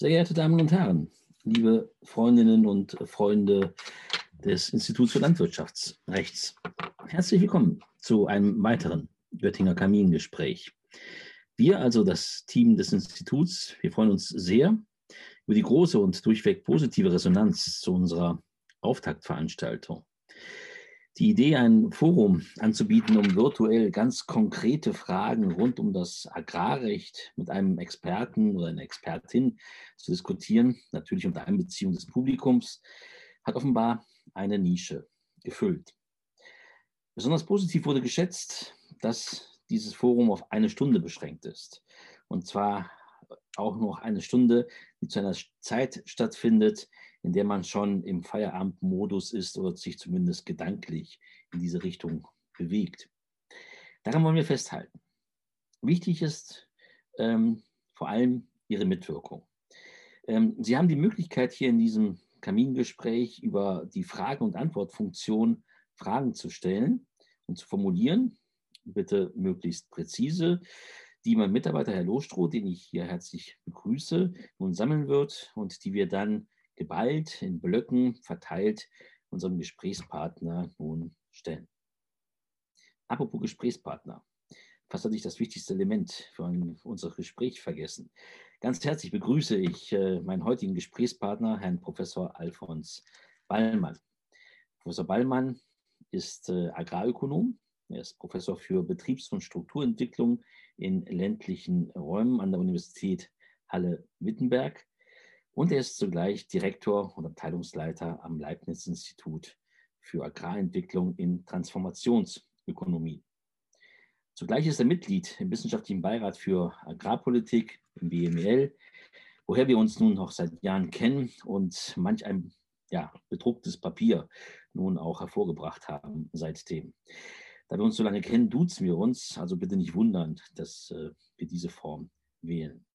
Sehr geehrte Damen und Herren, liebe Freundinnen und Freunde des Instituts für Landwirtschaftsrechts, herzlich willkommen zu einem weiteren Göttinger Kamingespräch. Wir, also das Team des Instituts, wir freuen uns sehr über die große und durchweg positive Resonanz zu unserer Auftaktveranstaltung. Die Idee, ein Forum anzubieten, um virtuell ganz konkrete Fragen rund um das Agrarrecht mit einem Experten oder einer Expertin zu diskutieren, natürlich unter Einbeziehung des Publikums, hat offenbar eine Nische gefüllt. Besonders positiv wurde geschätzt, dass dieses Forum auf eine Stunde beschränkt ist. Und zwar auch noch eine Stunde, die zu einer Zeit stattfindet, in der man schon im Feierabendmodus ist oder sich zumindest gedanklich in diese Richtung bewegt. Daran wollen wir festhalten. Wichtig ist ähm, vor allem Ihre Mitwirkung. Ähm, Sie haben die Möglichkeit, hier in diesem Kamingespräch über die Frage- und Antwortfunktion Fragen zu stellen und zu formulieren. Bitte möglichst präzise die mein Mitarbeiter Herr Lohstroh, den ich hier herzlich begrüße, nun sammeln wird und die wir dann geballt in Blöcken verteilt unserem Gesprächspartner nun stellen. Apropos Gesprächspartner. Fast hatte ich das wichtigste Element für unser Gespräch vergessen. Ganz herzlich begrüße ich äh, meinen heutigen Gesprächspartner, Herrn Professor Alfons Ballmann. Professor Ballmann ist äh, Agrarökonom. Er ist Professor für Betriebs- und Strukturentwicklung in ländlichen Räumen an der Universität Halle-Wittenberg. Und er ist zugleich Direktor und Abteilungsleiter am Leibniz-Institut für Agrarentwicklung in Transformationsökonomie. Zugleich ist er Mitglied im Wissenschaftlichen Beirat für Agrarpolitik im BML, woher wir uns nun noch seit Jahren kennen und manch ein ja, bedrucktes Papier nun auch hervorgebracht haben seitdem. Da wir uns so lange kennen, duzen wir uns, also bitte nicht wundern, dass äh, wir diese Form wählen.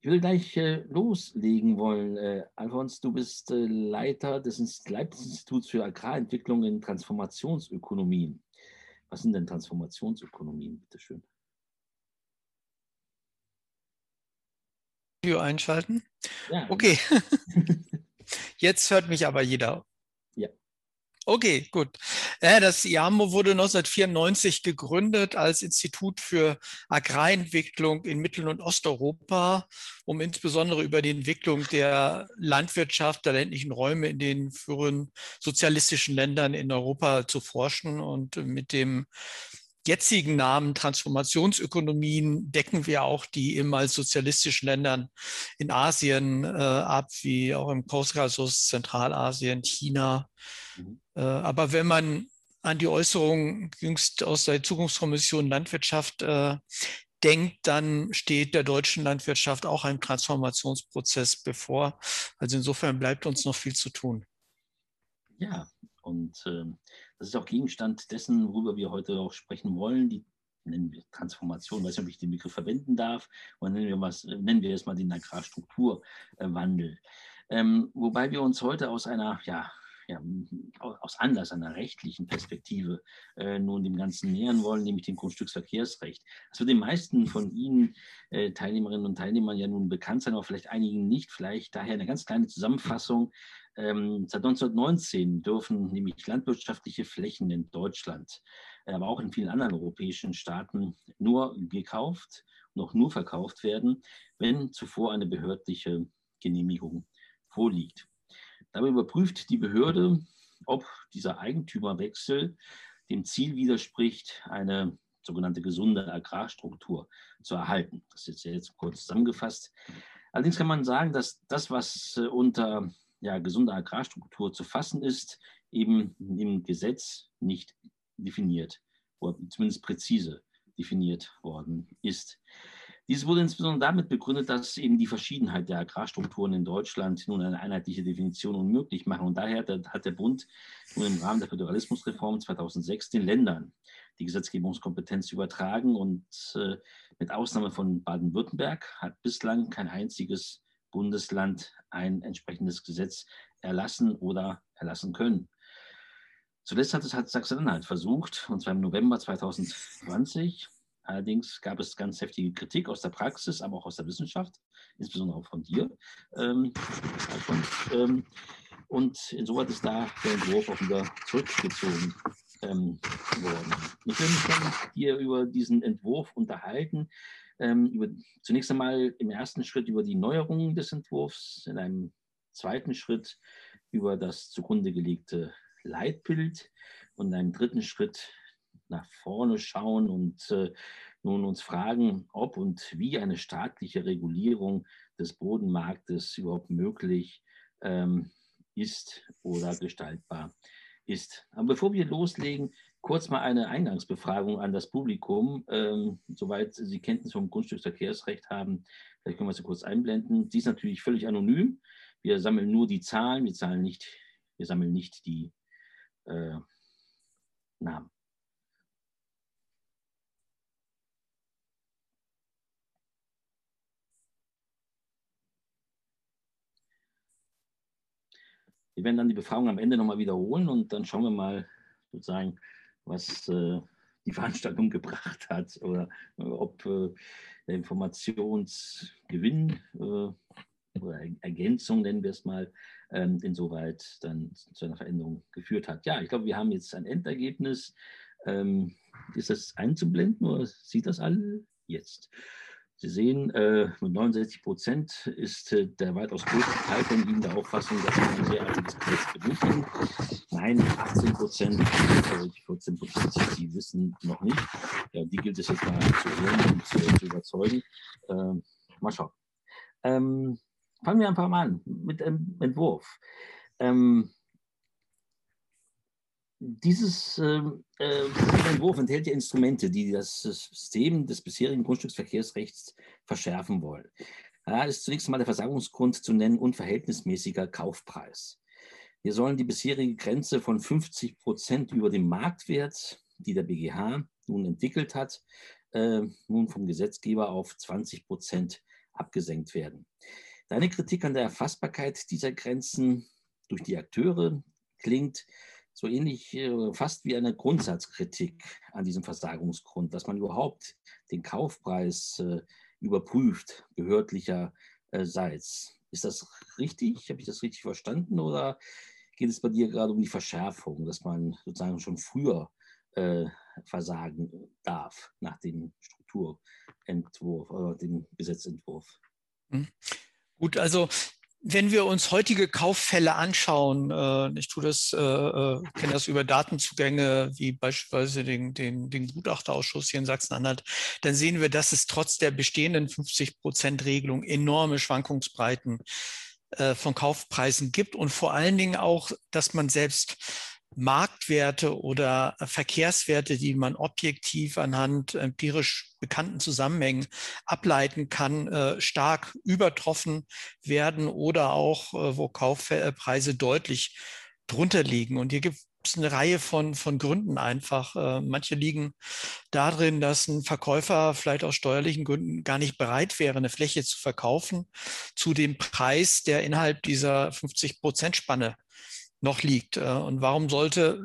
Ich würde gleich äh, loslegen wollen. Äh, Alfons, du bist äh, Leiter des Leibniz-Instituts für Agrarentwicklung in Transformationsökonomien. Was sind denn Transformationsökonomien, Bitte schön. Video einschalten? Ja. Okay. Jetzt hört mich aber jeder. Okay, gut. Das IAMO wurde 1994 gegründet als Institut für Agrarentwicklung in Mittel- und Osteuropa, um insbesondere über die Entwicklung der Landwirtschaft, der ländlichen Räume in den früheren sozialistischen Ländern in Europa zu forschen. Und mit dem jetzigen Namen Transformationsökonomien decken wir auch die ehemals sozialistischen Ländern in Asien äh, ab, wie auch im Kaukasus, Zentralasien, China. Mhm. Äh, aber wenn man an die Äußerung jüngst aus der Zukunftskommission Landwirtschaft äh, denkt, dann steht der deutschen Landwirtschaft auch ein Transformationsprozess bevor. Also insofern bleibt uns noch viel zu tun. Ja, und äh, das ist auch Gegenstand dessen, worüber wir heute auch sprechen wollen, die nennen wir Transformation, weiß nicht, ob ich den Begriff verwenden darf, oder nennen wir, was, nennen wir es mal den Agrarstrukturwandel. Ähm, wobei wir uns heute aus einer ja, ja, aus Anlass einer rechtlichen Perspektive äh, nun dem Ganzen nähern wollen, nämlich dem Grundstücksverkehrsrecht. Das wird den meisten von Ihnen, äh, Teilnehmerinnen und Teilnehmern, ja nun bekannt sein, aber vielleicht einigen nicht. Vielleicht daher eine ganz kleine Zusammenfassung. Ähm, seit 1919 dürfen nämlich landwirtschaftliche Flächen in Deutschland, äh, aber auch in vielen anderen europäischen Staaten nur gekauft auch nur verkauft werden, wenn zuvor eine behördliche Genehmigung vorliegt. Dabei überprüft die Behörde, ob dieser Eigentümerwechsel dem Ziel widerspricht, eine sogenannte gesunde Agrarstruktur zu erhalten. Das ist jetzt kurz zusammengefasst. Allerdings kann man sagen, dass das, was äh, unter ja, gesunder Agrarstruktur zu fassen ist, eben im Gesetz nicht definiert oder zumindest präzise definiert worden ist. Dies wurde insbesondere damit begründet, dass eben die Verschiedenheit der Agrarstrukturen in Deutschland nun eine einheitliche Definition unmöglich machen. Und daher hat der Bund nun im Rahmen der Föderalismusreform 2006 den Ländern die Gesetzgebungskompetenz übertragen. Und äh, mit Ausnahme von Baden-Württemberg hat bislang kein einziges Bundesland ein entsprechendes Gesetz erlassen oder erlassen können. Zuletzt hat es halt Sachsen-Anhalt versucht, und zwar im November 2020 Allerdings gab es ganz heftige Kritik aus der Praxis, aber auch aus der Wissenschaft, insbesondere auch von dir. Ähm, ähm, und insoweit ist da der Entwurf auch wieder zurückgezogen ähm, worden. Ich will mich dann hier über diesen Entwurf unterhalten. Ähm, über, zunächst einmal im ersten Schritt über die Neuerungen des Entwurfs, in einem zweiten Schritt über das zugrunde gelegte Leitbild und in einem dritten Schritt nach vorne schauen und äh, nun uns fragen, ob und wie eine staatliche Regulierung des Bodenmarktes überhaupt möglich ähm, ist oder gestaltbar ist. Aber bevor wir loslegen, kurz mal eine Eingangsbefragung an das Publikum, ähm, soweit Sie Kenntnis vom Grundstücksverkehrsrecht haben. Vielleicht können wir sie kurz einblenden. Sie ist natürlich völlig anonym. Wir sammeln nur die Zahlen, wir, zahlen nicht, wir sammeln nicht die äh, Namen. Wir werden dann die Befragung am Ende nochmal wiederholen und dann schauen wir mal sozusagen, was äh, die Veranstaltung gebracht hat oder äh, ob der Informationsgewinn äh, oder Ergänzung, nennen wir es mal, ähm, insoweit dann zu einer Veränderung geführt hat. Ja, ich glaube, wir haben jetzt ein Endergebnis. Ähm, ist das einzublenden oder sieht das alle jetzt? Sie sehen, äh, mit 69 Prozent ist äh, der weitaus größte Teil von Ihnen der Auffassung, dass wir ein sehr altes Gesetz benötigen. Nein, 18 Prozent, also die 14 Prozent, die wissen noch nicht. Ja, die gilt es jetzt mal zu hören und zu, zu überzeugen. Ähm, mal schauen. Ähm, fangen wir ein paar Mal an mit dem Entwurf. Ähm, dieses äh, äh, Entwurf enthält ja Instrumente, die das System des bisherigen Grundstücksverkehrsrechts verschärfen wollen. Da ist zunächst einmal der Versagungsgrund zu nennen unverhältnismäßiger Kaufpreis. Wir sollen die bisherige Grenze von 50 Prozent über dem Marktwert, die der BGH nun entwickelt hat, äh, nun vom Gesetzgeber auf 20 Prozent abgesenkt werden. Deine Kritik an der Erfassbarkeit dieser Grenzen durch die Akteure klingt so ähnlich äh, fast wie eine Grundsatzkritik an diesem Versagungsgrund, dass man überhaupt den Kaufpreis äh, überprüft, behördlicherseits. Ist das richtig? Habe ich das richtig verstanden? Oder geht es bei dir gerade um die Verschärfung, dass man sozusagen schon früher äh, versagen darf nach dem Strukturentwurf oder dem Gesetzentwurf? Hm. Gut, also wenn wir uns heutige Kauffälle anschauen, äh, ich tue das, äh, äh, kenne das über Datenzugänge wie beispielsweise den, den, den Gutachterausschuss hier in Sachsen-Anhalt, dann sehen wir, dass es trotz der bestehenden 50-Prozent-Regelung enorme Schwankungsbreiten von Kaufpreisen gibt und vor allen Dingen auch, dass man selbst Marktwerte oder Verkehrswerte, die man objektiv anhand empirisch bekannten Zusammenhängen ableiten kann, äh, stark übertroffen werden oder auch, äh, wo Kaufpreise deutlich drunter liegen. Und hier gibt es eine Reihe von, von Gründen einfach. Äh, manche liegen darin, dass ein Verkäufer vielleicht aus steuerlichen Gründen gar nicht bereit wäre, eine Fläche zu verkaufen zu dem Preis, der innerhalb dieser 50-Prozent-Spanne noch liegt. Äh, und warum sollte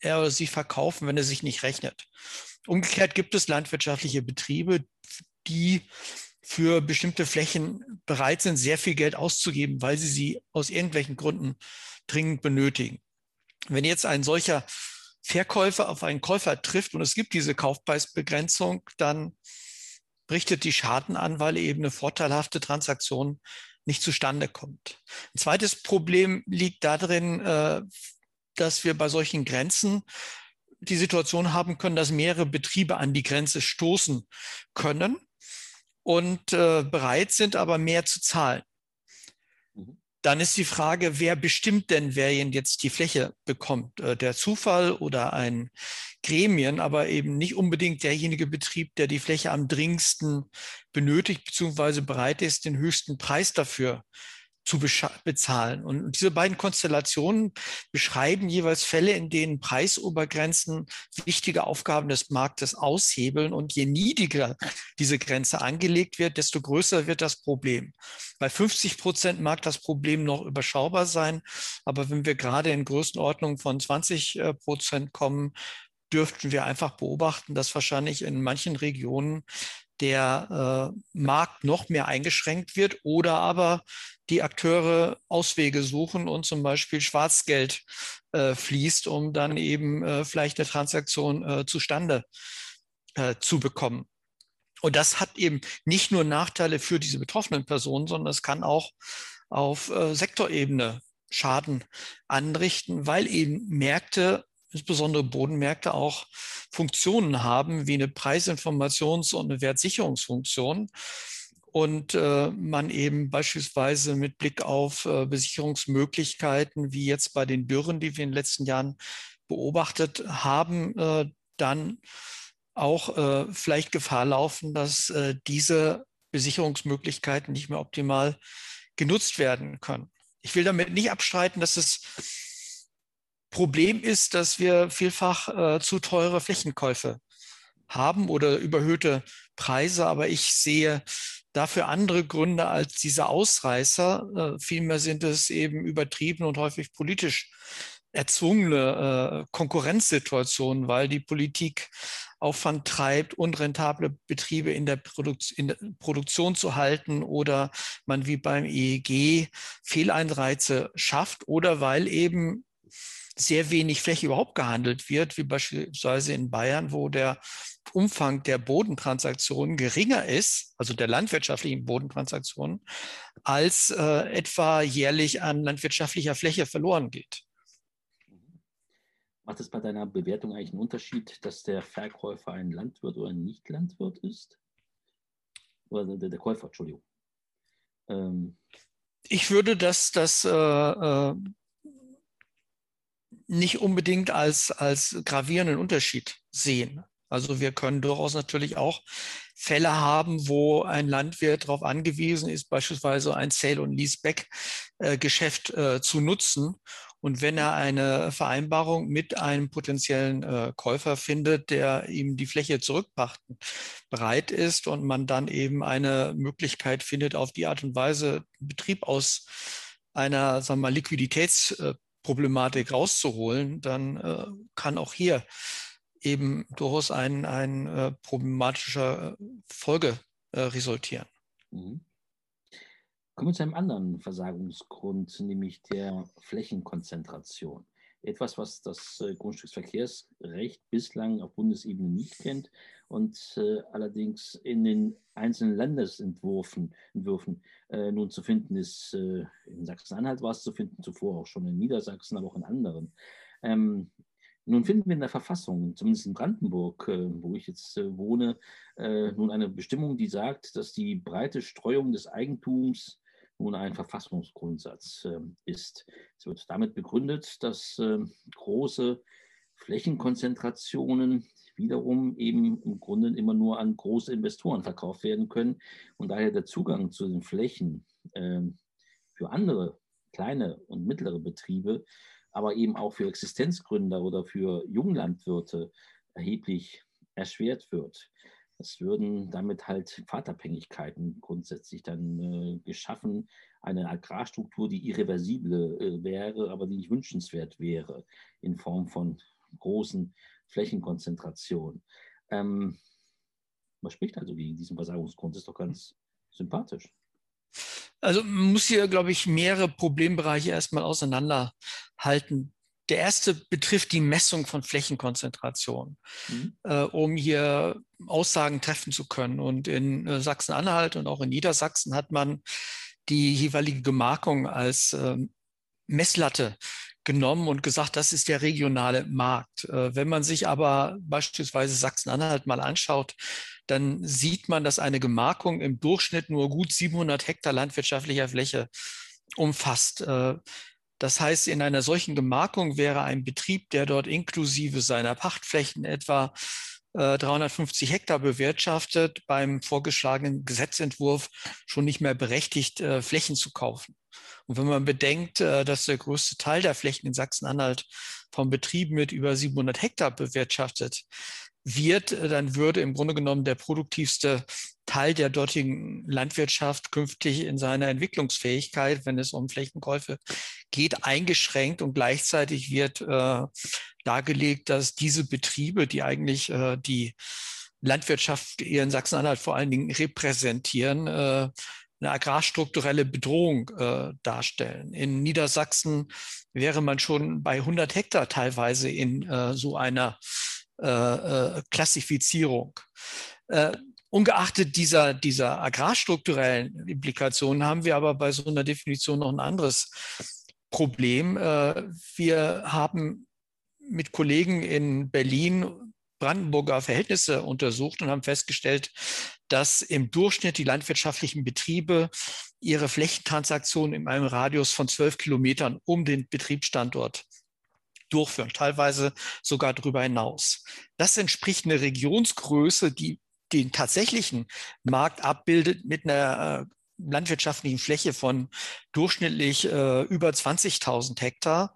er oder sie verkaufen, wenn er sich nicht rechnet? Umgekehrt gibt es landwirtschaftliche Betriebe, die für bestimmte Flächen bereit sind, sehr viel Geld auszugeben, weil sie sie aus irgendwelchen Gründen dringend benötigen. Wenn jetzt ein solcher Verkäufer auf einen Käufer trifft und es gibt diese Kaufpreisbegrenzung, dann richtet die Schaden an, weil eben eine vorteilhafte Transaktion nicht zustande kommt. Ein zweites Problem liegt darin, äh, dass wir bei solchen Grenzen die Situation haben können, dass mehrere Betriebe an die Grenze stoßen können und äh, bereit sind, aber mehr zu zahlen. Dann ist die Frage, wer bestimmt denn, wer jetzt die Fläche bekommt? Äh, der Zufall oder ein Gremien, aber eben nicht unbedingt derjenige Betrieb, der die Fläche am dringendsten benötigt, beziehungsweise bereit ist, den höchsten Preis dafür zu bezahlen. Und diese beiden Konstellationen beschreiben jeweils Fälle, in denen Preisobergrenzen wichtige Aufgaben des Marktes aushebeln. Und je niedriger diese Grenze angelegt wird, desto größer wird das Problem. Bei 50 Prozent mag das Problem noch überschaubar sein. Aber wenn wir gerade in Größenordnung von 20 äh, Prozent kommen, dürften wir einfach beobachten, dass wahrscheinlich in manchen Regionen der äh, Markt noch mehr eingeschränkt wird oder aber die Akteure Auswege suchen und zum Beispiel Schwarzgeld äh, fließt, um dann eben äh, vielleicht eine Transaktion äh, zustande äh, zu bekommen. Und das hat eben nicht nur Nachteile für diese betroffenen Personen, sondern es kann auch auf äh, Sektorebene Schaden anrichten, weil eben Märkte insbesondere Bodenmärkte auch Funktionen haben wie eine Preisinformations- und eine Wertsicherungsfunktion. Und äh, man eben beispielsweise mit Blick auf äh, Besicherungsmöglichkeiten, wie jetzt bei den Dürren, die wir in den letzten Jahren beobachtet haben, äh, dann auch äh, vielleicht Gefahr laufen, dass äh, diese Besicherungsmöglichkeiten nicht mehr optimal genutzt werden können. Ich will damit nicht abstreiten, dass es Problem ist, dass wir vielfach äh, zu teure Flächenkäufe haben oder überhöhte Preise, aber ich sehe dafür andere Gründe als diese Ausreißer. Äh, vielmehr sind es eben übertrieben und häufig politisch erzwungene äh, Konkurrenzsituationen, weil die Politik Aufwand treibt, unrentable Betriebe in der, in der, Produktion zu halten oder man wie beim EEG Fehleinreize schafft oder weil eben sehr wenig Fläche überhaupt gehandelt wird, wie beispielsweise in Bayern, wo der Umfang der Bodentransaktionen geringer ist, also der landwirtschaftlichen Bodentransaktionen, als äh, etwa jährlich an landwirtschaftlicher Fläche verloren geht. Macht es bei deiner Bewertung eigentlich einen Unterschied, dass der Verkäufer ein Landwirt oder ein Nicht-Landwirt ist? Oder der, der Käufer, Entschuldigung. Ähm. Ich würde das, das äh, äh nicht unbedingt als, als gravierenden Unterschied sehen. Also wir können durchaus natürlich auch Fälle haben, wo ein Landwirt darauf angewiesen ist, beispielsweise ein Sale- und Leaseback-Geschäft äh, zu nutzen. Und wenn er eine Vereinbarung mit einem potenziellen äh, Käufer findet, der ihm die Fläche zurückpachten bereit ist und man dann eben eine Möglichkeit findet, auf die Art und Weise Betrieb aus einer sagen wir mal, Liquiditäts äh, Problematik rauszuholen, dann äh, kann auch hier eben durchaus ein, ein äh, problematischer äh, Folge äh, resultieren. Mhm. Kommen wir zu einem anderen Versagungsgrund, nämlich der Flächenkonzentration. Etwas, was das äh, Grundstücksverkehrsrecht bislang auf Bundesebene nicht kennt und äh, allerdings in den einzelnen Landesentwürfen Entwürfen, äh, nun zu finden ist. Äh, in Sachsen-Anhalt war es zu finden, zuvor auch schon in Niedersachsen, aber auch in anderen. Ähm, nun finden wir in der Verfassung, zumindest in Brandenburg, äh, wo ich jetzt äh, wohne, äh, nun eine Bestimmung, die sagt, dass die breite Streuung des Eigentums nun ein Verfassungsgrundsatz ähm, ist. Es wird damit begründet, dass ähm, große Flächenkonzentrationen wiederum eben im Grunde immer nur an große Investoren verkauft werden können und daher der Zugang zu den Flächen äh, für andere kleine und mittlere Betriebe, aber eben auch für Existenzgründer oder für Junglandwirte erheblich erschwert wird. Es würden damit halt Pfadabhängigkeiten grundsätzlich dann äh, geschaffen, eine Agrarstruktur, die irreversible äh, wäre, aber die nicht wünschenswert wäre in Form von großen Flächenkonzentration. Ähm, was spricht also gegen diesen Versagungsgrund? Das ist doch ganz sympathisch. Also man muss hier, glaube ich, mehrere Problembereiche erstmal auseinanderhalten. Der erste betrifft die Messung von Flächenkonzentration, mhm. äh, um hier Aussagen treffen zu können. Und in äh, Sachsen-Anhalt und auch in Niedersachsen hat man die jeweilige Gemarkung als äh, Messlatte genommen und gesagt, das ist der regionale Markt. Äh, wenn man sich aber beispielsweise Sachsen-Anhalt mal anschaut, dann sieht man, dass eine Gemarkung im Durchschnitt nur gut 700 Hektar landwirtschaftlicher Fläche umfasst. Äh, das heißt, in einer solchen Gemarkung wäre ein Betrieb, der dort inklusive seiner Pachtflächen etwa 350 äh, Hektar bewirtschaftet, beim vorgeschlagenen Gesetzentwurf schon nicht mehr berechtigt, Flächen zu kaufen. Und wenn man bedenkt, äh, dass der größte Teil der Flächen in Sachsen-Anhalt vom Betrieb mit über 700 Hektar bewirtschaftet wird, äh, dann würde im Grunde genommen der produktivste Teil der dortigen Landwirtschaft künftig in seiner Entwicklungsfähigkeit, wenn es um Flächenkäufe geht, eingeschränkt. Und gleichzeitig wird äh, dargelegt, dass diese Betriebe, die eigentlich äh, die Landwirtschaft hier in Sachsen-Anhalt vor allen Dingen repräsentieren, äh, eine agrarstrukturelle Bedrohung äh, darstellen. In Niedersachsen wäre man schon bei 100 Hektar teilweise in äh, so einer äh, äh Klassifizierung. Äh, ungeachtet dieser, dieser agrarstrukturellen Implikationen haben wir aber bei so einer Definition noch ein anderes Problem. Äh, wir haben mit Kollegen in Berlin Brandenburger Verhältnisse untersucht und haben festgestellt, dass im Durchschnitt die landwirtschaftlichen Betriebe ihre Flächentransaktionen in einem Radius von zwölf Kilometern um den Betriebsstandort durchführen, teilweise sogar darüber hinaus. Das entspricht einer Regionsgröße, die den tatsächlichen Markt abbildet mit einer äh, landwirtschaftlichen Fläche von durchschnittlich äh, über 20.000 Hektar.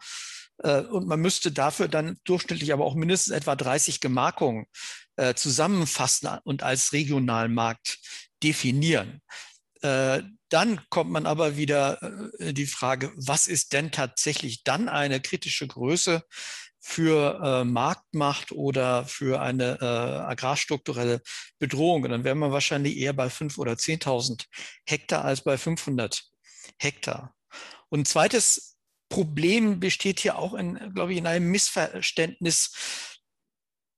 Äh, und man müsste dafür dann durchschnittlich aber auch mindestens etwa 30 Gemarkungen äh, zusammenfassen und als Regionalmarkt definieren. Äh, dann kommt man aber wieder äh, die Frage, was ist denn tatsächlich dann eine kritische Größe für Marktmacht oder für eine agrarstrukturelle Bedrohung? Und dann wäre man wahrscheinlich eher bei 5.000 oder 10.000 Hektar als bei 500 Hektar. Und ein zweites Problem besteht hier auch, in, glaube ich, in einem Missverständnis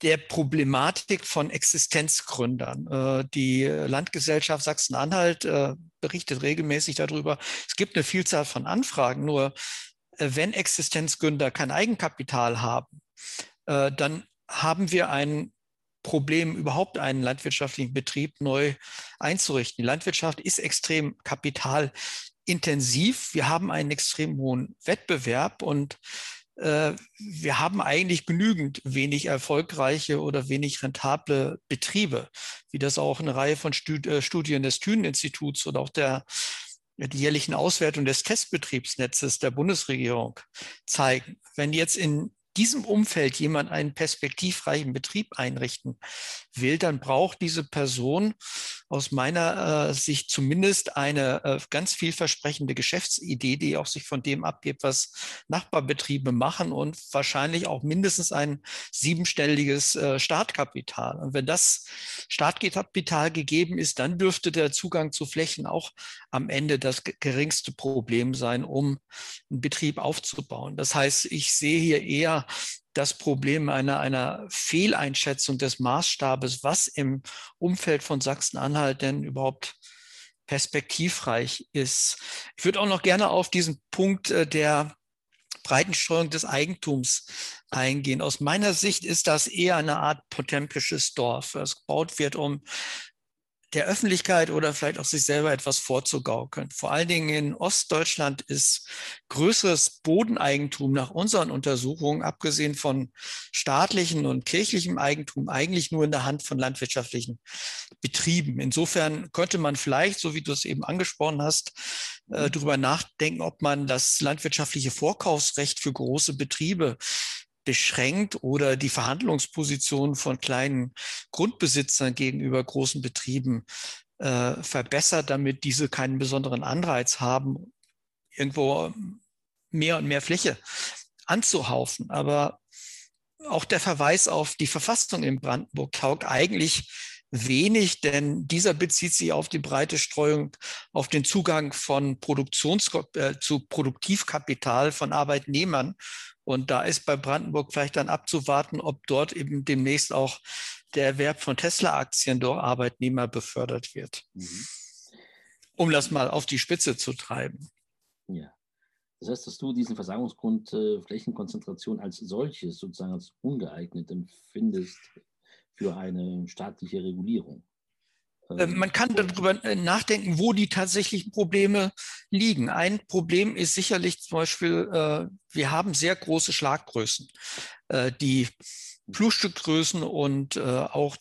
der Problematik von Existenzgründern. Äh, die Landgesellschaft Sachsen-Anhalt äh, berichtet regelmäßig darüber. Es gibt eine Vielzahl von Anfragen, nur äh, wenn Existenzgründer kein Eigenkapital haben, dann haben wir ein Problem, überhaupt einen landwirtschaftlichen Betrieb neu einzurichten. Die Landwirtschaft ist extrem kapital intensiv. Wir haben einen extrem hohen Wettbewerb und wir haben eigentlich genügend wenig erfolgreiche oder wenig rentable Betriebe, wie das auch eine Reihe von äh, Studien des Thünen-Instituts oder auch der jährlichen Auswertung des Testbetriebsnetzes der Bundesregierung zeigen. Wenn jetzt in diesem Umfeld jemand einen perspektivreichen Betrieb einrichten will, dann braucht diese Person aus meiner äh, Sicht zumindest eine äh, ganz vielversprechende Geschäftsidee, die auch sich von dem abgibt, was Nachbarbetriebe machen und wahrscheinlich auch mindestens ein siebenstelliges äh, Startkapital. Und wenn das Startkapital gegeben ist, dann dürfte der Zugang zu Flächen auch am Ende das geringste Problem sein, um einen Betrieb aufzubauen. Das heißt, ich sehe hier eher das Problem einer, einer Fehleinschätzung des Maßstabes, was im Umfeld von Sachsen-Anhalt denn überhaupt perspektivreich ist. Ich würde auch noch gerne auf diesen Punkt äh, der Breitensteuerung des Eigentums eingehen. Aus meiner Sicht ist das eher eine Art potemkisches Dorf, das gebaut wird, um der Öffentlichkeit oder vielleicht auch sich selber etwas vorzugaukeln. Vor allen Dingen in Ostdeutschland ist größeres Bodeneigentum nach unseren Untersuchungen, abgesehen von staatlichem und kirchlichem Eigentum, eigentlich nur in der Hand von landwirtschaftlichen Betrieben. Insofern könnte man vielleicht, so wie du es eben angesprochen hast, äh, mhm. darüber nachdenken, ob man das landwirtschaftliche Vorkaufsrecht für große Betriebe beschränkt oder die Verhandlungsposition von kleinen Grundbesitzern gegenüber großen Betrieben äh, verbessert, damit diese keinen besonderen Anreiz haben, irgendwo mehr und mehr Fläche anzuhaufen. Aber auch der Verweis auf die Verfassung in Brandenburg taugt eigentlich wenig, denn dieser bezieht sich auf die breite Streuung, auf den Zugang von Produktions äh, zu Produktivkapital von Arbeitnehmern und da ist bei Brandenburg vielleicht dann abzuwarten, ob dort eben demnächst auch der Erwerb von Tesla-Aktien durch Arbeitnehmer befördert wird. Mhm. Um das mal auf die Spitze zu treiben. Ja. Das heißt, dass du diesen Versagungsgrund äh, Flächenkonzentration als solches sozusagen als ungeeignet empfindest für eine staatliche Regulierung. Äh, man kann darüber äh, nachdenken, wo die tatsächlichen Probleme liegen. Ein Problem ist sicherlich zum Beispiel, äh, wir haben sehr große Schlaggrößen. Die Flurstückgrößen und auch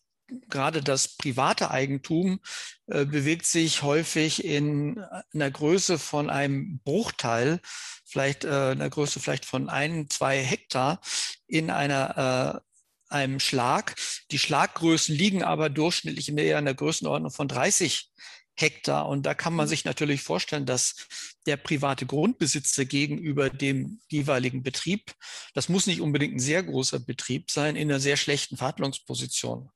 gerade das private Eigentum bewegt sich häufig in einer Größe von einem Bruchteil, vielleicht einer Größe vielleicht von ein, zwei Hektar in einer einem Schlag. Die Schlaggrößen liegen aber durchschnittlich eher in der Größenordnung von 30 Hektar. Und da kann man mhm. sich natürlich vorstellen, dass der private Grundbesitzer gegenüber dem jeweiligen Betrieb, das muss nicht unbedingt ein sehr großer Betrieb sein, in einer sehr schlechten Verhandlungsposition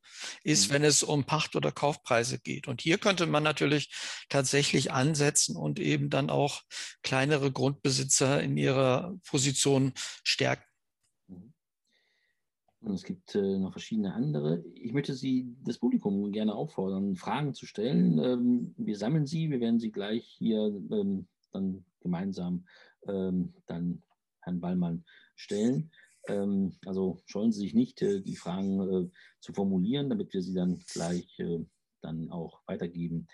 ist, mhm. wenn es um Pacht- oder Kaufpreise geht. Und hier könnte man natürlich tatsächlich ansetzen und eben dann auch kleinere Grundbesitzer in ihrer Position stärken. Und es gibt äh, noch verschiedene andere. Ich möchte Sie, das Publikum, gerne auffordern, Fragen zu stellen. Ähm, wir sammeln sie, wir werden sie gleich hier ähm, dann gemeinsam ähm, dann Herrn Ballmann stellen. Ähm, also scheuen Sie sich nicht, äh, die Fragen äh, zu formulieren, damit wir sie dann gleich äh, dann auch weitergeben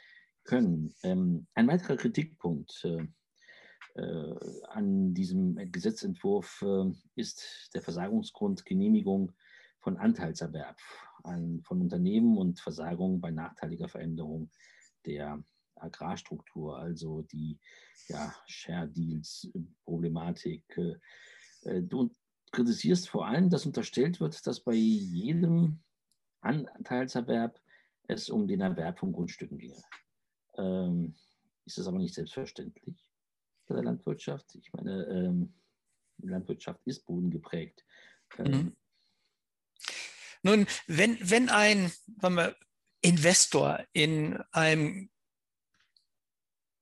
können. Ähm, ein weiterer Kritikpunkt äh, an diesem Gesetzentwurf äh, ist der Versagungsgrund Genehmigung von Anteilserwerb an, von Unternehmen und Versagung bei nachteiliger Veränderung der Agrarstruktur, also die ja, Share-Deals-Problematik. Äh, du kritisierst vor allem, dass unterstellt wird, dass bei jedem Anteilserwerb es um den Erwerb von Grundstücken ginge. Ähm, ist das aber nicht selbstverständlich? Bei der Landwirtschaft. Ich meine, ähm, Landwirtschaft ist bodengeprägt. Ähm, mhm. Nun, wenn, wenn ein wir, Investor in einem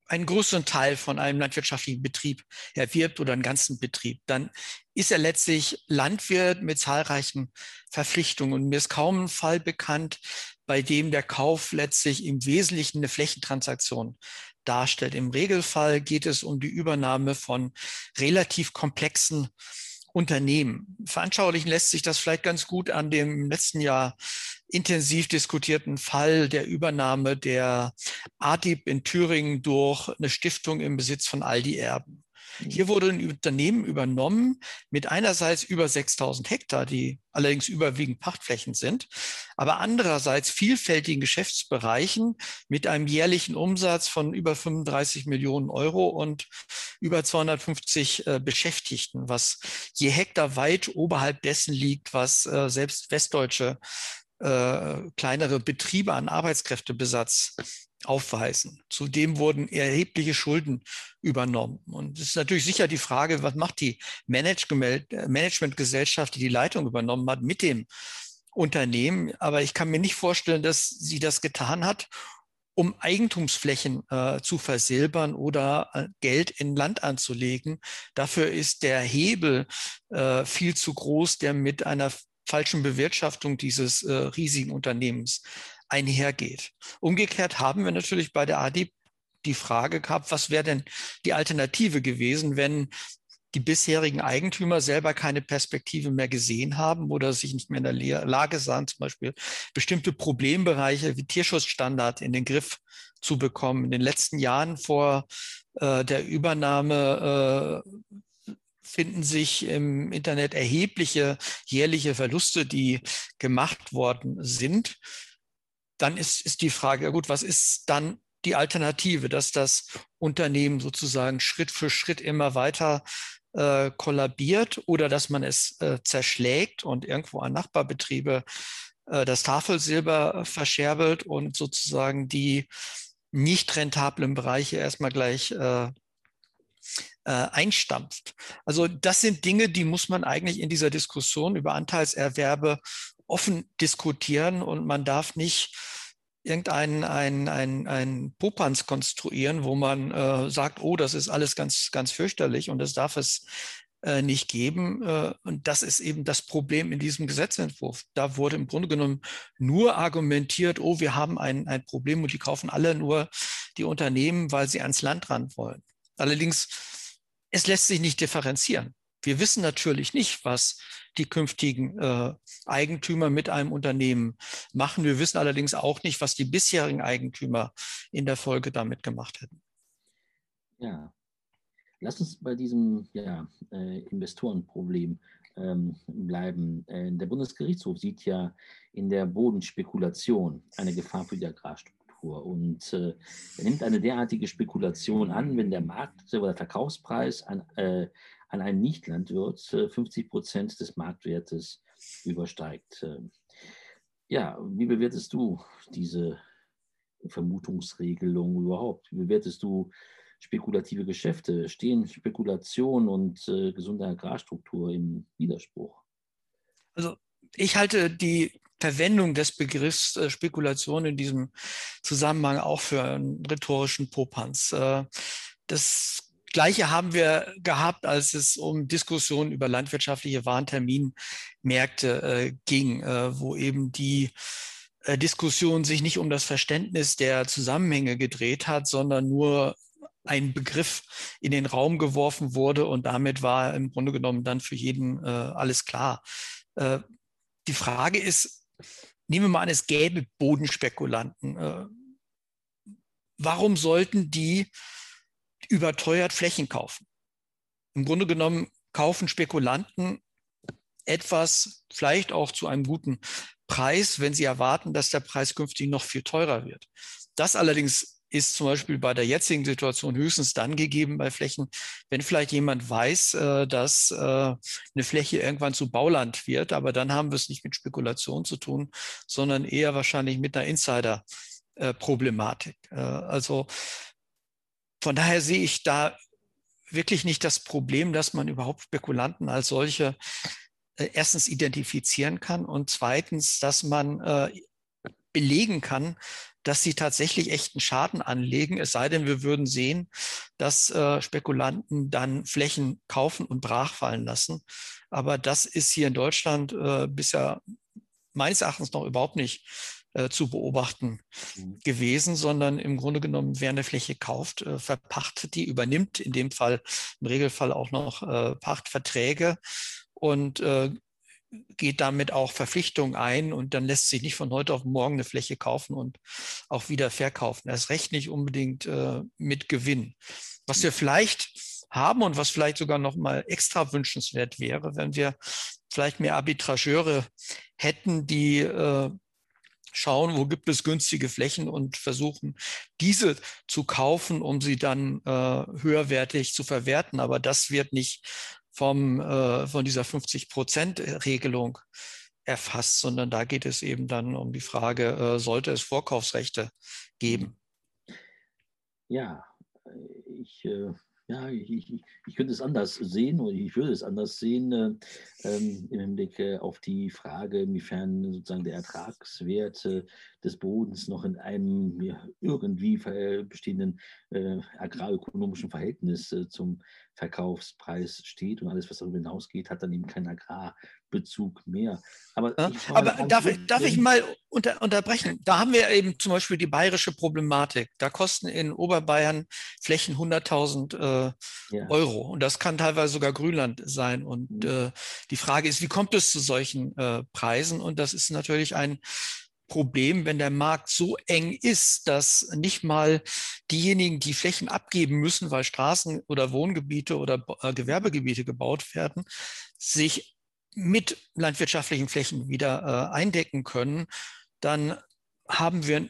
einen größeren Teil von einem landwirtschaftlichen Betrieb erwirbt oder einen ganzen Betrieb, dann ist er letztlich Landwirt mit zahlreichen Verpflichtungen. Und mir ist kaum ein Fall bekannt, bei dem der Kauf letztlich im Wesentlichen eine Flächentransaktion darstellt. Im Regelfall geht es um die Übernahme von relativ komplexen Unternehmen. Veranschaulichen lässt sich das vielleicht ganz gut an dem letzten Jahr intensiv diskutierten Fall der Übernahme der ADIP in Thüringen durch eine Stiftung im Besitz von Aldi Erben. Hier wurde ein Unternehmen übernommen mit einerseits über 6000 Hektar, die allerdings überwiegend Pachtflächen sind, aber andererseits vielfältigen Geschäftsbereichen mit einem jährlichen Umsatz von über 35 Millionen Euro und über 250 äh, Beschäftigten, was je Hektar weit oberhalb dessen liegt, was äh, selbst westdeutsche äh, kleinere Betriebe an Arbeitskräftebesatz aufweisen. Zudem wurden erhebliche Schulden übernommen. Und es ist natürlich sicher die Frage, was macht die Managementgesellschaft, die die Leitung übernommen hat, mit dem Unternehmen. Aber ich kann mir nicht vorstellen, dass sie das getan hat, um Eigentumsflächen äh, zu versilbern oder äh, Geld in Land anzulegen. Dafür ist der Hebel äh, viel zu groß, der mit einer falschen Bewirtschaftung dieses äh, riesigen Unternehmens einhergeht. Umgekehrt haben wir natürlich bei der ADIP die Frage gehabt, was wäre denn die Alternative gewesen, wenn die bisherigen Eigentümer selber keine Perspektive mehr gesehen haben oder sich nicht mehr in der Lage sahen, zum Beispiel bestimmte Problembereiche wie Tierschutzstandard in den Griff zu bekommen. In den letzten Jahren vor äh, der Übernahme äh, finden sich im Internet erhebliche jährliche Verluste, die gemacht worden sind. Dann ist, ist die Frage, ja gut, was ist dann die Alternative, dass das Unternehmen sozusagen Schritt für Schritt immer weiter äh, kollabiert oder dass man es äh, zerschlägt und irgendwo an Nachbarbetriebe äh, das Tafelsilber verscherbelt und sozusagen die nicht rentablen Bereiche erstmal gleich äh, einstampft. Also das sind Dinge, die muss man eigentlich in dieser Diskussion über Anteilserwerbe offen diskutieren und man darf nicht irgendeinen ein, ein, ein Popanz konstruieren, wo man äh, sagt, oh, das ist alles ganz, ganz fürchterlich und das darf es äh, nicht geben. Äh, und das ist eben das Problem in diesem Gesetzentwurf. Da wurde im Grunde genommen nur argumentiert, oh, wir haben ein, ein Problem und die kaufen alle nur die Unternehmen, weil sie ans Land ran wollen. Allerdings, es lässt sich nicht differenzieren. Wir wissen natürlich nicht, was die künftigen äh, Eigentümer mit einem Unternehmen machen. Wir wissen allerdings auch nicht, was die bisherigen Eigentümer in der Folge damit gemacht hätten. Ja, lass uns bei diesem ja, äh, Investorenproblem ähm, bleiben. Äh, der Bundesgerichtshof sieht ja in der Bodenspekulation eine Gefahr für die Agrarstruktur. Und äh, nimmt eine derartige Spekulation an, wenn der Markt oder der Verkaufspreis an, äh, an einen Nichtlandwirt 50 Prozent des Marktwertes übersteigt. Ähm, ja, wie bewertest du diese Vermutungsregelung überhaupt? Wie bewertest du spekulative Geschäfte? Stehen Spekulation und äh, gesunde Agrarstruktur im Widerspruch? Also ich halte die Verwendung des Begriffs äh, Spekulation in diesem Zusammenhang auch für einen rhetorischen Popanz. Äh, das Gleiche haben wir gehabt, als es um Diskussionen über landwirtschaftliche Warenterminmärkte äh, ging, äh, wo eben die äh, Diskussion sich nicht um das Verständnis der Zusammenhänge gedreht hat, sondern nur ein Begriff in den Raum geworfen wurde und damit war im Grunde genommen dann für jeden äh, alles klar. Äh, die Frage ist, nehmen wir mal an, es gäbe Bodenspekulanten. Äh, warum sollten die überteuert Flächen kaufen? Im Grunde genommen kaufen Spekulanten etwas, vielleicht auch zu einem guten Preis, wenn sie erwarten, dass der Preis künftig noch viel teurer wird. Das allerdings ist zum Beispiel bei der jetzigen Situation höchstens dann gegeben bei Flächen, wenn vielleicht jemand weiß, äh, dass äh, eine Fläche irgendwann zu Bauland wird. Aber dann haben wir es nicht mit Spekulation zu tun, sondern eher wahrscheinlich mit einer Insider-Problematik. Äh, also von daher sehe ich da wirklich nicht das Problem, dass man überhaupt Spekulanten als solche erstens identifizieren kann und zweitens, dass man belegen kann, dass sie tatsächlich echten Schaden anlegen, es sei denn, wir würden sehen, dass äh, Spekulanten dann Flächen kaufen und brachfallen lassen. Aber das ist hier in Deutschland äh, bisher meines Erachtens noch überhaupt nicht äh, zu beobachten mhm. gewesen, sondern im Grunde genommen, wer eine Fläche kauft, äh, verpachtet die, übernimmt in dem Fall im Regelfall auch noch äh, Pachtverträge und äh, geht damit auch Verpflichtungen ein und dann lässt sich nicht von heute auf morgen eine Fläche kaufen und auch wieder verkaufen. Erst recht nicht unbedingt äh, mit Gewinn. Was wir vielleicht haben und was vielleicht sogar noch mal extra wünschenswert wäre, wenn wir vielleicht mehr Arbitrageure hätten, die äh, schauen, wo gibt es günstige Flächen und versuchen, diese zu kaufen, um sie dann äh, höherwertig zu verwerten. Aber das wird nicht vom, äh, von dieser 50-Prozent-Regelung erfasst, sondern da geht es eben dann um die Frage, äh, sollte es Vorkaufsrechte geben? Ja, ich äh, ja, ich, ich, ich könnte es anders sehen oder ich würde es anders sehen äh, ähm, im Hinblick äh, auf die Frage, inwiefern sozusagen der Ertragswert äh, des Bodens noch in einem ja, irgendwie bestehenden agrarökonomischen Verhältnis zum Verkaufspreis steht und alles, was darüber hinausgeht, hat dann eben keinen Agrarbezug mehr. Aber, ja, aber darf, ich, darf ich mal unter, unterbrechen? Da haben wir eben zum Beispiel die bayerische Problematik. Da kosten in Oberbayern Flächen 100.000 äh, ja. Euro und das kann teilweise sogar Grünland sein. Und mhm. äh, die Frage ist, wie kommt es zu solchen äh, Preisen? Und das ist natürlich ein Problem, wenn der Markt so eng ist, dass nicht mal diejenigen, die Flächen abgeben müssen, weil Straßen oder Wohngebiete oder äh, Gewerbegebiete gebaut werden, sich mit landwirtschaftlichen Flächen wieder äh, eindecken können, dann haben wir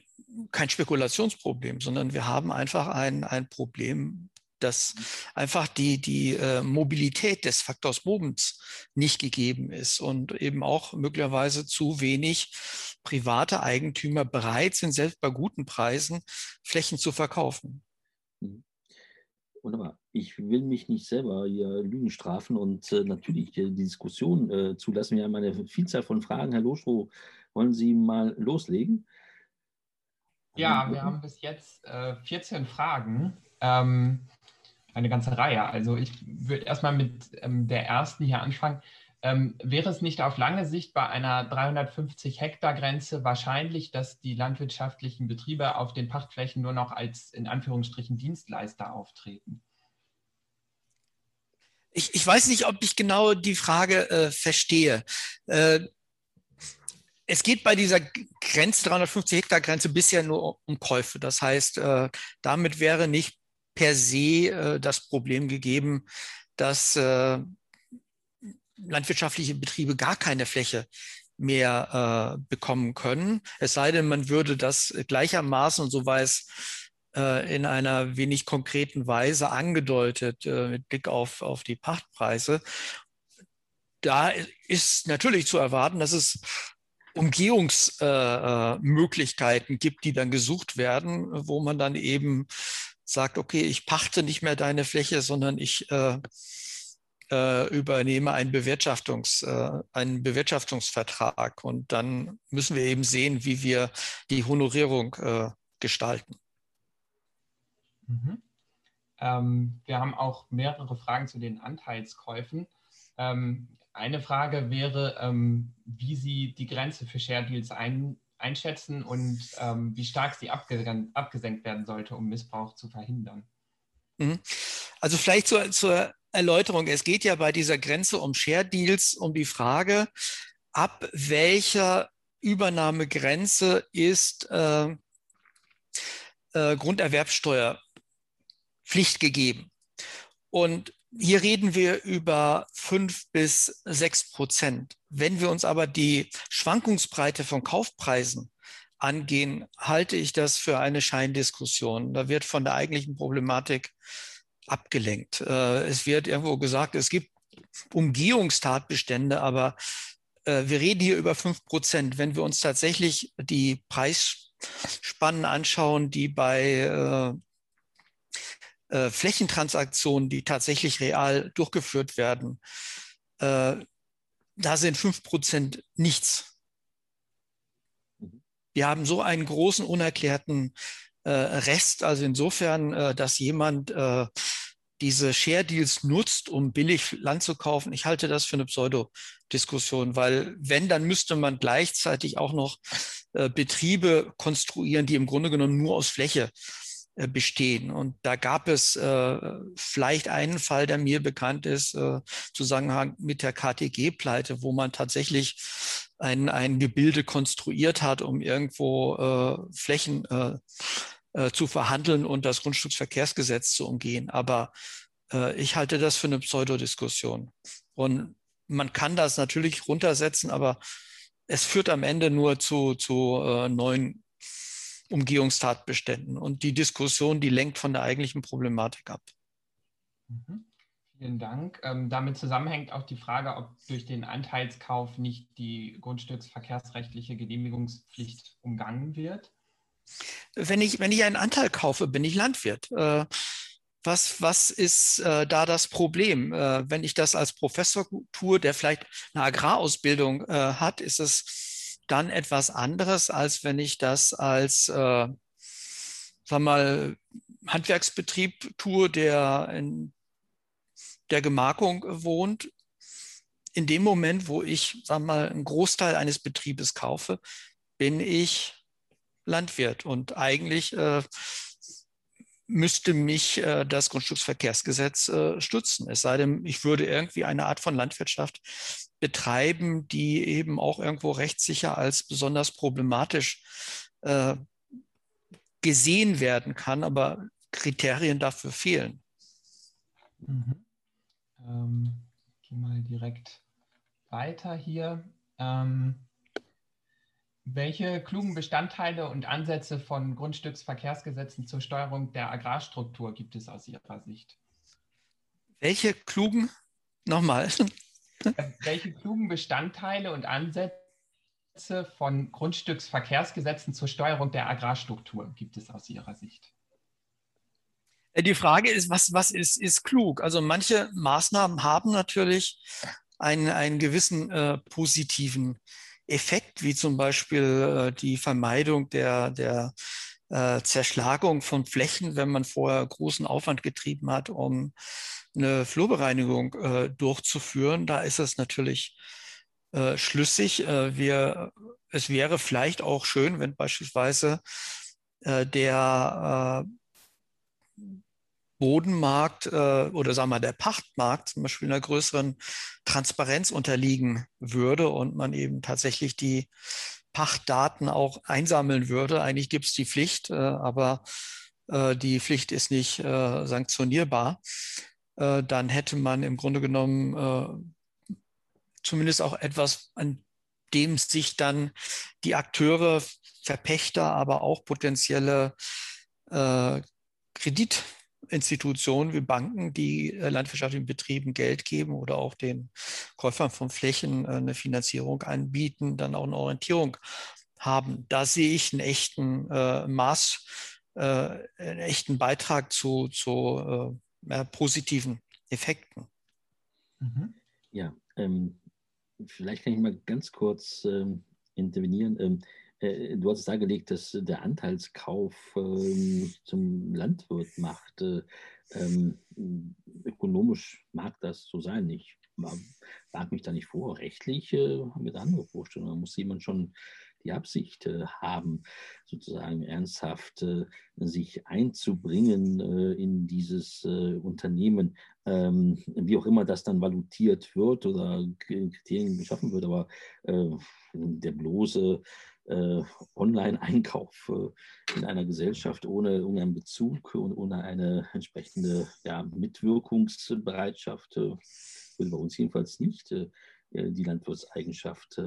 kein Spekulationsproblem, sondern wir haben einfach ein, ein Problem dass einfach die, die äh, Mobilität des Faktors Bodens nicht gegeben ist und eben auch möglicherweise zu wenig private Eigentümer bereit sind, selbst bei guten Preisen Flächen zu verkaufen. Mhm. Wunderbar. Ich will mich nicht selber hier Lügen strafen und äh, natürlich die Diskussion äh, zulassen. Wir haben eine Vielzahl von Fragen. Herr Loschrow, wollen Sie mal loslegen? Ja, wir haben bis jetzt äh, 14 Fragen. Ähm, eine ganze Reihe. Also ich würde erstmal mit ähm, der ersten hier anfangen. Ähm, wäre es nicht auf lange Sicht bei einer 350 Hektar Grenze wahrscheinlich, dass die landwirtschaftlichen Betriebe auf den Pachtflächen nur noch als in Anführungsstrichen Dienstleister auftreten? Ich, ich weiß nicht, ob ich genau die Frage äh, verstehe. Äh, es geht bei dieser Grenze, 350 Hektar Grenze, bisher nur um Käufe. Das heißt, äh, damit wäre nicht per se äh, das Problem gegeben, dass äh, landwirtschaftliche Betriebe gar keine Fläche mehr äh, bekommen können. Es sei denn, man würde das gleichermaßen, und so es äh, in einer wenig konkreten Weise angedeutet äh, mit Blick auf, auf die Pachtpreise, da ist natürlich zu erwarten, dass es Umgehungsmöglichkeiten äh, gibt, die dann gesucht werden, wo man dann eben sagt, okay, ich pachte nicht mehr deine Fläche, sondern ich übernehme einen, Bewirtschaftungs, äh, einen Bewirtschaftungsvertrag. Und dann müssen wir eben sehen, wie wir die Honorierung äh, gestalten. Mhm. Ähm, wir haben auch mehrere Fragen zu den Anteilskäufen. Ähm, eine Frage wäre, ähm, wie Sie die Grenze für Share Deals ein, einschätzen und ähm, wie stark sie abge abgesenkt werden sollte, um Missbrauch zu verhindern. Mhm. Also vielleicht zur, zur Erläuterung. Es geht ja bei dieser Grenze um Share Deals um die Frage, ab welcher Übernahmegrenze ist äh, äh, Grunderwerbsteuer Pflicht gegeben. Und hier reden wir über fünf bis sechs Prozent. Wenn wir uns aber die Schwankungsbreite von Kaufpreisen angehen, halte ich das für eine Scheindiskussion. Da wird von der eigentlichen Problematik abgelenkt. Äh, es wird irgendwo gesagt, es gibt Umgehungstatbestände, aber äh, wir reden hier über fünf Prozent. Wenn wir uns tatsächlich die Preisspannen anschauen, die bei äh, Flächentransaktionen, die tatsächlich real durchgeführt werden, da sind 5% nichts. Mhm. Wir haben so einen großen unerklärten Rest, also insofern, äh, dass jemand äh, diese Share Deals nutzt, um billig Land zu kaufen. Ich halte das für eine Pseudodiskussion, weil wenn, dann müsste man gleichzeitig auch noch äh, Betriebe konstruieren, die im Grunde genommen nur aus Fläche äh, bestehen. Und da gab es äh, vielleicht einen Fall, der mir bekannt ist, äh, Zusammenhang mit der KTG-Pleite, wo man tatsächlich ein, ein Gebilde konstruiert hat, um irgendwo äh, Flächen äh, zu verhandeln und das Grundstücksverkehrsgesetz zu umgehen. Aber äh, ich halte das für eine Pseudodiskussion. Und man kann das natürlich runtersetzen, aber es führt am Ende nur zu, zu äh, neuen Umgehungstatbeständen. Und die Diskussion, die lenkt von der eigentlichen Problematik ab. Mhm. Vielen Dank. Ähm, damit zusammenhängt auch die Frage, ob durch den Anteilskauf nicht die grundstücksverkehrsrechtliche Genehmigungspflicht umgangen wird. Wenn ich, wenn ich einen Anteil kaufe, bin ich Landwirt. Äh, was, was ist äh, da das Problem? Äh, wenn ich das als Professor tue, der vielleicht eine Agrarausbildung äh, hat, ist es dann etwas anderes, als wenn ich das als, äh, sag mal, Handwerksbetrieb tue, der in der Gemarkung wohnt. In dem Moment, wo ich, sag mal, einen Großteil eines Betriebes kaufe, bin ich Landwirt und eigentlich äh, müsste mich äh, das Grundstücksverkehrsgesetz äh, stützen. Es sei denn, ich würde irgendwie eine Art von Landwirtschaft betreiben, die eben auch irgendwo rechtssicher als besonders problematisch äh, gesehen werden kann, aber Kriterien dafür fehlen. Mhm. Ähm, gehe mal direkt weiter hier. Ähm, welche klugen Bestandteile und Ansätze von Grundstücksverkehrsgesetzen zur Steuerung der Agrarstruktur gibt es aus Ihrer Sicht? Welche klugen, nochmal. Welche klugen Bestandteile und Ansätze von Grundstücksverkehrsgesetzen zur Steuerung der Agrarstruktur gibt es aus Ihrer Sicht? Äh, die Frage ist, was, was ist, ist klug? Also manche Maßnahmen haben natürlich einen, einen gewissen äh, positiven Effekt, wie zum Beispiel äh, die Vermeidung der, der äh, Zerschlagung von Flächen, wenn man vorher großen Aufwand getrieben hat, um eine Flurbereinigung äh, durchzuführen. Da ist es natürlich schlüssig. Wir, es wäre vielleicht auch schön, wenn beispielsweise der Bodenmarkt äh, oder sagen wir der Pachtmarkt zum Beispiel einer größeren Transparenz unterliegen würde und man eben tatsächlich die Pachtdaten auch einsammeln würde. Eigentlich gibt es die Pflicht, äh, aber äh, die Pflicht ist nicht äh, sanktionierbar. Äh, dann hätte man im Grunde genommen äh, zumindest auch etwas, an dem sich dann die Akteure, Verpächter, aber auch potenzielle Kredit Institutionen wie Banken, die äh, landwirtschaftlichen Betrieben Geld geben oder auch den Käufern von Flächen äh, eine Finanzierung anbieten, dann auch eine Orientierung haben. Da sehe ich einen echten äh, Maß, äh, einen echten Beitrag zu, zu äh, positiven Effekten. Mhm. Ja, ähm, vielleicht kann ich mal ganz kurz ähm, intervenieren. Ähm, äh, du hast es dargelegt, dass der Anteilskauf ähm, zum Landwirt macht. Äh, ähm, ökonomisch mag das so sein. Ich mag mich da nicht vor. Rechtlich äh, haben wir da andere Vorstellungen. Da muss jemand schon die Absicht äh, haben, sozusagen ernsthaft äh, sich einzubringen äh, in dieses Unternehmen, ähm, wie auch immer das dann valutiert wird oder Kriterien geschaffen wird, aber der bloße Online-Einkauf in einer Gesellschaft ohne irgendeinen Bezug und ohne eine entsprechende ja, Mitwirkungsbereitschaft würde bei uns jedenfalls nicht die Landwirtseigenschaft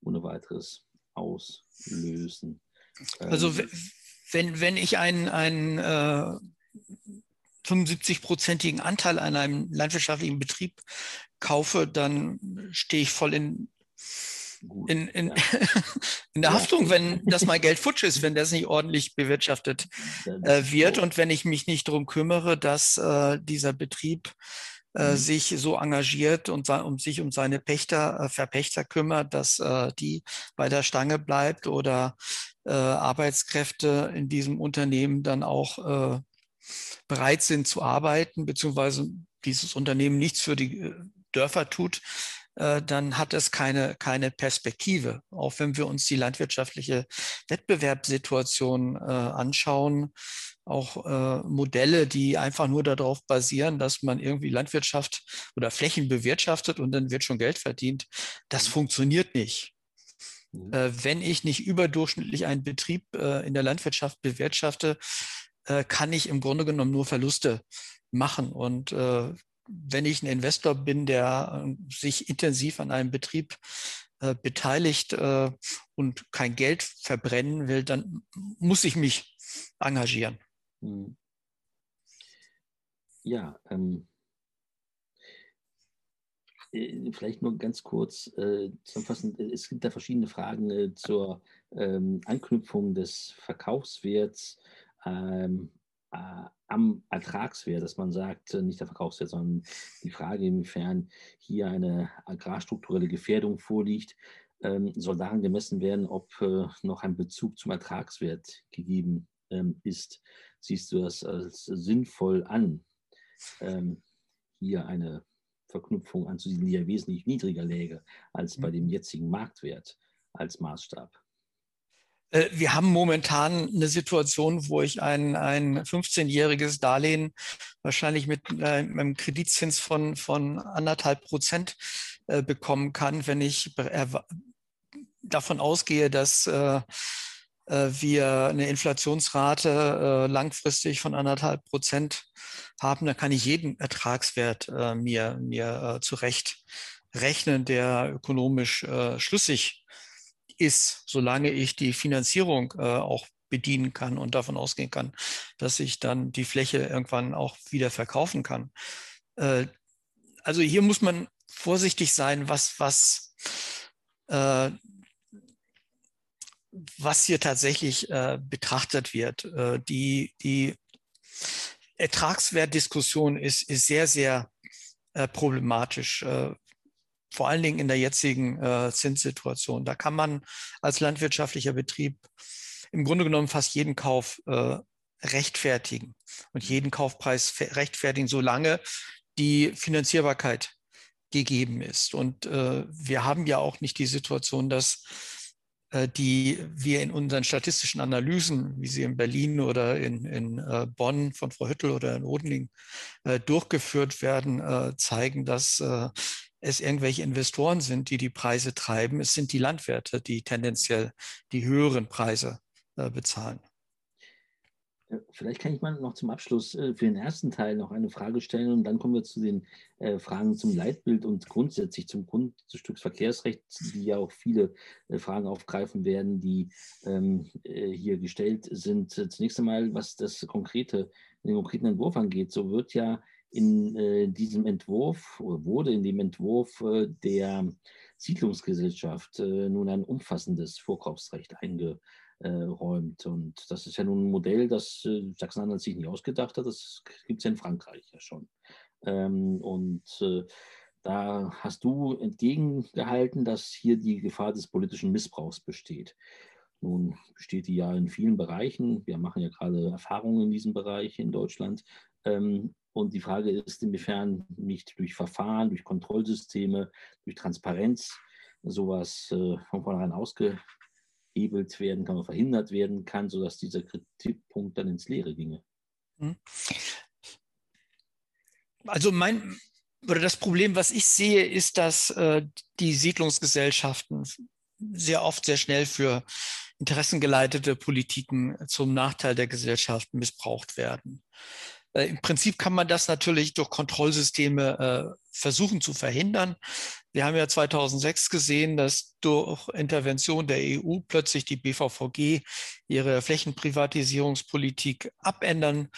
ohne weiteres auslösen. Also ähm, wenn, wenn ich einen, einen äh, 75-prozentigen Anteil an einem landwirtschaftlichen Betrieb kaufe, dann stehe ich voll in, in, in, ja. in der ja. Haftung, wenn das mein Geld futsch ist, wenn das nicht ordentlich bewirtschaftet äh, wird und wenn ich mich nicht darum kümmere, dass äh, dieser Betrieb äh, mhm. sich so engagiert und um sich um seine Pächter, äh, Verpächter kümmert, dass äh, die bei der Stange bleibt oder Arbeitskräfte in diesem Unternehmen dann auch bereit sind zu arbeiten, beziehungsweise dieses Unternehmen nichts für die Dörfer tut, dann hat es keine, keine Perspektive. Auch wenn wir uns die landwirtschaftliche Wettbewerbssituation anschauen, auch äh, Modelle, die einfach nur darauf basieren, dass man irgendwie Landwirtschaft oder Flächen bewirtschaftet und dann wird schon Geld verdient. Das mhm. funktioniert nicht. Mhm. Äh, wenn ich nicht überdurchschnittlich einen Betrieb äh, in der Landwirtschaft bewirtschafte, äh, kann ich im Grunde genommen nur Verluste machen. Und äh, wenn ich ein Investor bin, der äh, sich intensiv an einem Betrieb beteiligt und kein Geld verbrennen will, dann muss ich mich engagieren. Hm. Ja, ähm, äh, vielleicht nur ganz kurz äh, zusammenfassend. Es gibt da verschiedene Fragen äh, zur ähm, Anknüpfung des Verkaufswerts ähm, äh, am Ertragswert, dass man sagt, äh, nicht der Verkaufswert, sondern die Frage, inwiefern hier eine agrarstrukturelle Gefährdung vorliegt, ähm, soll daran gemessen werden, ob äh, noch ein Bezug zum Ertragswert gegeben ähm, ist siehst du das als sinnvoll an, ähm, hier eine Verknüpfung anzusiedeln, die ja wesentlich niedriger läge als bei dem mhm. jetzigen Marktwert als Maßstab? Äh, wir haben momentan eine Situation, wo ich ein, ein 15-jähriges Darlehen wahrscheinlich mit äh, einem Kreditzins von, von anderthalb Prozent äh, bekommen kann, wenn ich davon ausgehe, dass wir eine Inflationsrate langfristig von anderthalb Prozent haben, dann kann ich jeden Ertragswert mir, mir zurecht rechnen, der ökonomisch schlüssig ist, solange ich die Finanzierung auch bedienen kann und davon ausgehen kann, dass ich dann die Fläche irgendwann auch wieder verkaufen kann. Also hier muss man vorsichtig sein, was, was was hier tatsächlich äh, betrachtet wird. Äh, die, die Ertragswertdiskussion ist, ist sehr, sehr äh, problematisch, äh, vor allen Dingen in der jetzigen äh, Zinssituation. Da kann man als landwirtschaftlicher Betrieb im Grunde genommen fast jeden Kauf äh, rechtfertigen und jeden Kaufpreis rechtfertigen, solange die Finanzierbarkeit gegeben ist. Und wir haben ja auch nicht die Situation, dass äh, die wir in unseren statistischen Analysen, wie sie in Berlin oder in, in äh, Bonn von Frau Hüttel oder in Odenling äh, durchgeführt werden, zeigen, dass es irgendwelche Investoren sind, die die Preise treiben. Es sind die Landwirte, die tendenziell die höheren Preise bezahlen. Äh, vielleicht kann ich mal noch zum Abschluss äh, für den ersten Teil noch eine Frage stellen und dann kommen wir zu den äh, Fragen zum Leitbild und grundsätzlich zum Grundstücksverkehrsrecht, die ja auch viele Fragen aufgreifen werden, die ähm, hier gestellt sind. Zunächst einmal, was das konkrete den konkreten Entwurf angeht, so wird ja in äh, diesem Entwurf, wurde in dem Entwurf äh, der Siedlungsgesellschaft äh, nun ein umfassendes Vorkaufsrecht eingeräumt. Und das ist ja nun ein Modell, das äh, Sachsen-Anhalt sich nicht ausgedacht hat, das gibt es ja in Frankreich ja schon. Ähm, und äh, da hast du entgegengehalten, dass hier die Gefahr des politischen Missbrauchs besteht. Nun besteht die ja in vielen Bereichen. Wir machen ja gerade Erfahrungen in diesem Bereich in Deutschland. Ähm, und die Frage ist, inwiefern nicht durch Verfahren, durch Kontrollsysteme, durch Transparenz sowas äh, von vornherein ausgehebelt werden kann oder verhindert werden kann, sodass dieser Kritikpunkt dann ins Leere ginge. Hm. Also mein oder das Problem, was ich sehe, ist, dass äh, die Siedlungsgesellschaften sehr oft sehr schnell für interessengeleitete Politiken zum Nachteil der Gesellschaft missbraucht werden. Äh, Im Prinzip kann man das natürlich durch Kontrollsysteme äh, versuchen zu verhindern. Wir haben ja 2006 gesehen, dass durch Intervention der EU plötzlich die BVVG ihre Flächenprivatisierungspolitik abändern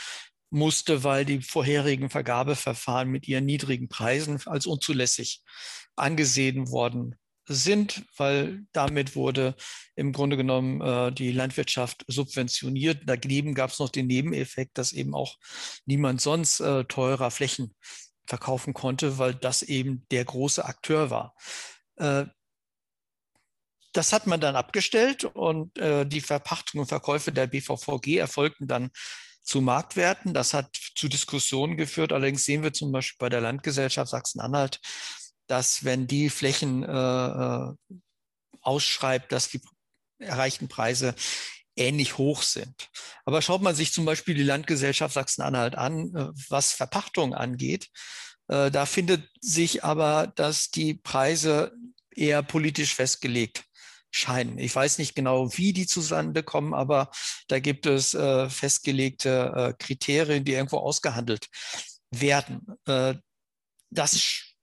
musste, weil die vorherigen Vergabeverfahren mit ihren niedrigen Preisen als unzulässig angesehen worden sind, weil damit wurde im Grunde genommen äh, die Landwirtschaft subventioniert. Daneben gab es noch den Nebeneffekt, dass eben auch niemand sonst äh, teurer Flächen verkaufen konnte, weil das eben der große Akteur war. Äh, das hat man dann abgestellt und äh, die Verpachtung und Verkäufe der BVVG erfolgten dann zu Marktwerten. Das hat zu Diskussionen geführt. Allerdings sehen wir zum Beispiel bei der Landgesellschaft Sachsen-Anhalt, dass wenn die Flächen äh, äh, ausschreibt, dass die erreichten Preise ähnlich hoch sind. Aber schaut man sich zum Beispiel die Landgesellschaft Sachsen-Anhalt an, äh, was Verpachtung angeht, äh, da findet sich aber, dass die Preise eher politisch festgelegt scheinen. Ich weiß nicht genau, wie die zustande kommen, aber da gibt es festgelegte Kriterien, die irgendwo ausgehandelt werden. Das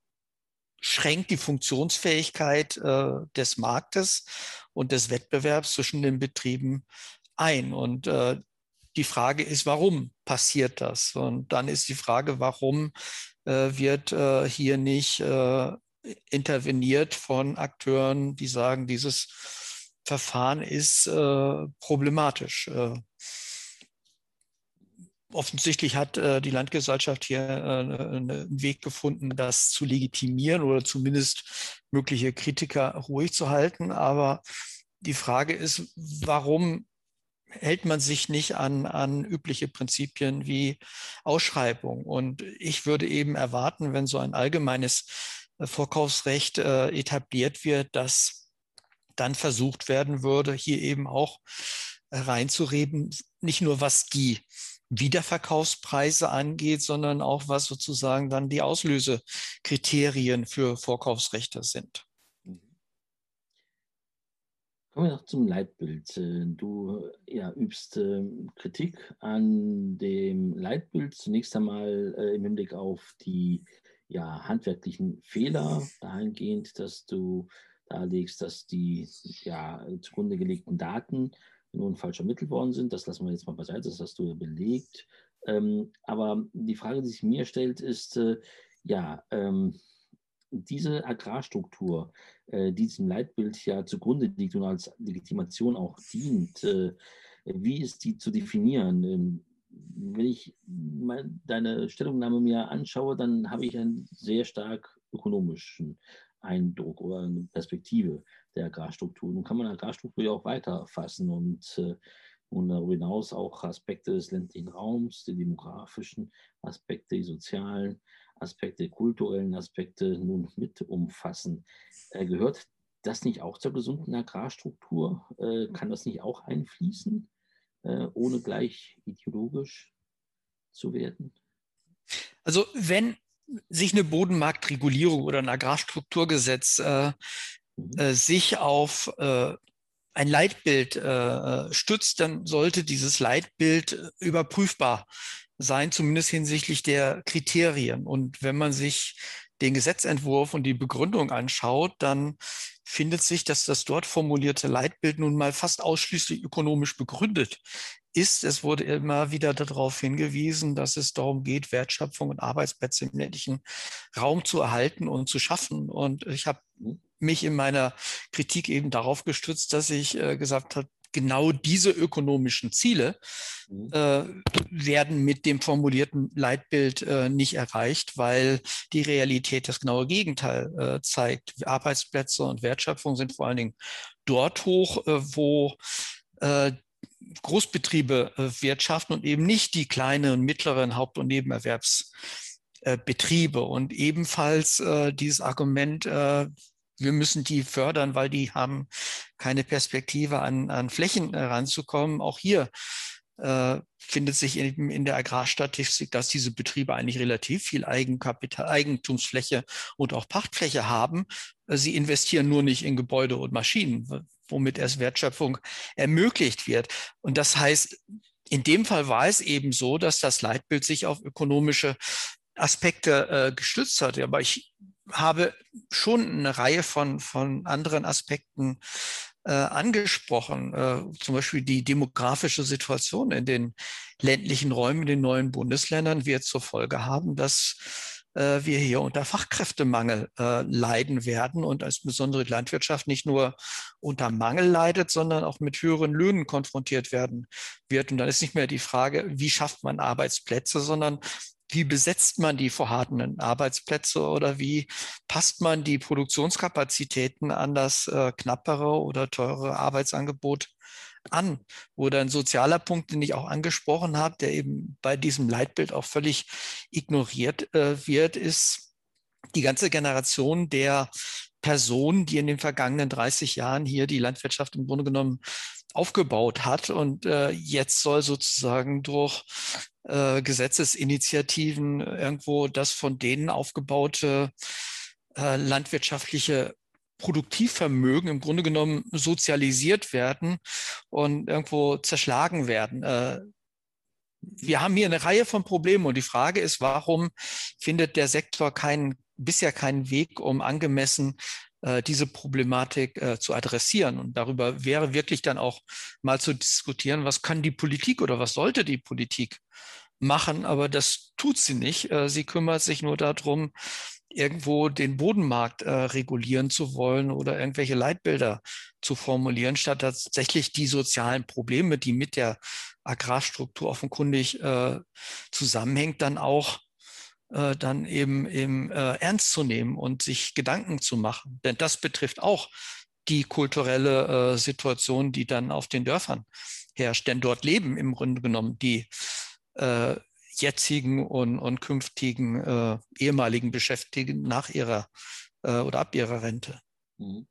schränkt die Funktionsfähigkeit äh, des Marktes und des Wettbewerbs zwischen den Betrieben ein. Und äh, die Frage ist, warum passiert das? Und dann ist die Frage, warum äh, wird äh, hier nicht äh, interveniert von Akteuren, die sagen, dieses Verfahren ist äh, problematisch. Äh, offensichtlich hat äh, die Landgesellschaft hier äh, ne, einen Weg gefunden, das zu legitimieren oder zumindest mögliche Kritiker ruhig zu halten. Aber die Frage ist, warum hält man sich nicht an, an übliche Prinzipien wie Ausschreibung? Und ich würde eben erwarten, wenn so ein allgemeines äh, Vorkaufsrecht äh, etabliert wird, dass dann versucht werden würde, hier eben auch reinzureden, nicht nur was die Wiederverkaufspreise angeht, sondern auch was sozusagen dann die Auslösekriterien für Vorkaufsrechte sind. Kommen wir noch zum Leitbild. Du ja, übst äh, Kritik an dem Leitbild zunächst einmal äh, im Hinblick auf die ja, handwerklichen Fehler dahingehend, dass du darlegst, dass die ja, zugrunde gelegten Daten nun falsch ermittelt worden sind. Das lassen wir jetzt mal beiseite, das hast du ja belegt. Ähm, aber die Frage, die sich mir stellt, ist, äh, ja, ähm, diese Agrarstruktur, äh, die diesem Leitbild ja zugrunde liegt und als Legitimation auch dient, äh, wie ist die zu definieren? Ähm, wenn ich deine Stellungnahme mir anschaue, dann habe ich einen sehr stark ökonomischen Eindruck oder eine Perspektive der Agrarstruktur. Nun kann man Agrarstruktur ja auch weiter fassen und, äh, und darüber hinaus auch Aspekte des ländlichen Raums, die demografischen Aspekte, die sozialen Aspekte, kulturellen Aspekte nun mit umfassen. Äh, gehört das nicht auch zur gesunden Agrarstruktur? Äh, kann das nicht auch einfließen, ohne gleich ideologisch zu werden? Also wenn sich eine Bodenmarktregulierung oder ein Agrarstrukturgesetz äh, äh, sich auf äh, ein Leitbild äh, stützt, dann sollte dieses Leitbild überprüfbar sein, zumindest hinsichtlich der Kriterien. Und wenn man sich den Gesetzentwurf und die Begründung anschaut, dann findet sich, dass das dort formulierte Leitbild nun mal fast ausschließlich ökonomisch begründet ist, es wurde immer wieder darauf hingewiesen, dass es darum geht, Wertschöpfung und Arbeitsplätze im ländlichen Raum zu erhalten und zu schaffen. Und ich habe mhm. Mich in meiner Kritik eben darauf gestützt, dass ich äh, gesagt habe, genau diese ökonomischen Ziele mhm. äh, werden mit dem formulierten Leitbild äh, nicht erreicht, weil die Realität das genaue Gegenteil äh, zeigt. Arbeitsplätze und Wertschöpfung sind vor allen Dingen dort hoch, äh, wo äh, Großbetriebe äh, wirtschaften und eben nicht die kleinen und mittleren Haupt- und Nebenerwerbsbetriebe. Und ebenfalls dieses Argument, wir müssen die fördern, weil die haben keine Perspektive an, an Flächen ranzukommen. Auch hier äh, findet sich in, in, der Agrarstatistik, dass diese Betriebe eigentlich relativ viel Eigenkapital, Eigentumsfläche und auch Pachtfläche haben. Sie investieren nur nicht in Gebäude und Maschinen, womit erst Wertschöpfung ermöglicht wird. Und das heißt, in dem Fall war es eben so, dass das Leitbild sich auf ökonomische Aspekte äh, gestützt hat. Aber ich habe schon eine Reihe von, von anderen Aspekten äh, angesprochen, äh, zum Beispiel die demografische Situation in den ländlichen Räumen, in den neuen Bundesländern wird zur Folge haben, dass äh, wir hier unter Fachkräftemangel äh, leiden werden und als besondere Landwirtschaft nicht nur unter Mangel leidet, sondern auch mit höheren Löhnen konfrontiert werden wird. Und dann ist nicht mehr die Frage, wie schafft man Arbeitsplätze, sondern wie besetzt man die vorhandenen Arbeitsplätze oder wie passt man die Produktionskapazitäten an das äh, knappere oder teure Arbeitsangebot an? Oder ein sozialer Punkt, den ich auch angesprochen habe, der eben bei diesem Leitbild auch völlig ignoriert äh, wird, ist die ganze Generation der Personen, die in den vergangenen 30 Jahren hier die Landwirtschaft im Grunde genommen aufgebaut hat. Und äh, jetzt soll sozusagen durch äh, Gesetzesinitiativen irgendwo das von denen aufgebaute äh, landwirtschaftliche Produktivvermögen im Grunde genommen sozialisiert werden und irgendwo zerschlagen werden. Äh, wir haben hier eine Reihe von Problemen und die Frage ist, warum findet der Sektor keinen, bisher keinen Weg, um angemessen diese Problematik äh, zu adressieren. Und darüber wäre wirklich dann auch mal zu diskutieren, was kann die Politik oder was sollte die Politik machen, aber das tut sie nicht. Äh, sie kümmert sich nur darum, irgendwo den Bodenmarkt äh, regulieren zu wollen oder irgendwelche Leitbilder zu formulieren, statt tatsächlich die sozialen Probleme, die mit der Agrarstruktur offenkundig äh, zusammenhängt, dann auch äh, dann eben, eben äh, ernst zu nehmen und sich Gedanken zu machen. Denn das betrifft auch die kulturelle äh, Situation, die dann auf den Dörfern herrscht. Denn dort leben im Grunde genommen die äh, jetzigen und, und künftigen äh, ehemaligen Beschäftigten nach ihrer äh, oder ab ihrer Rente. Mhm.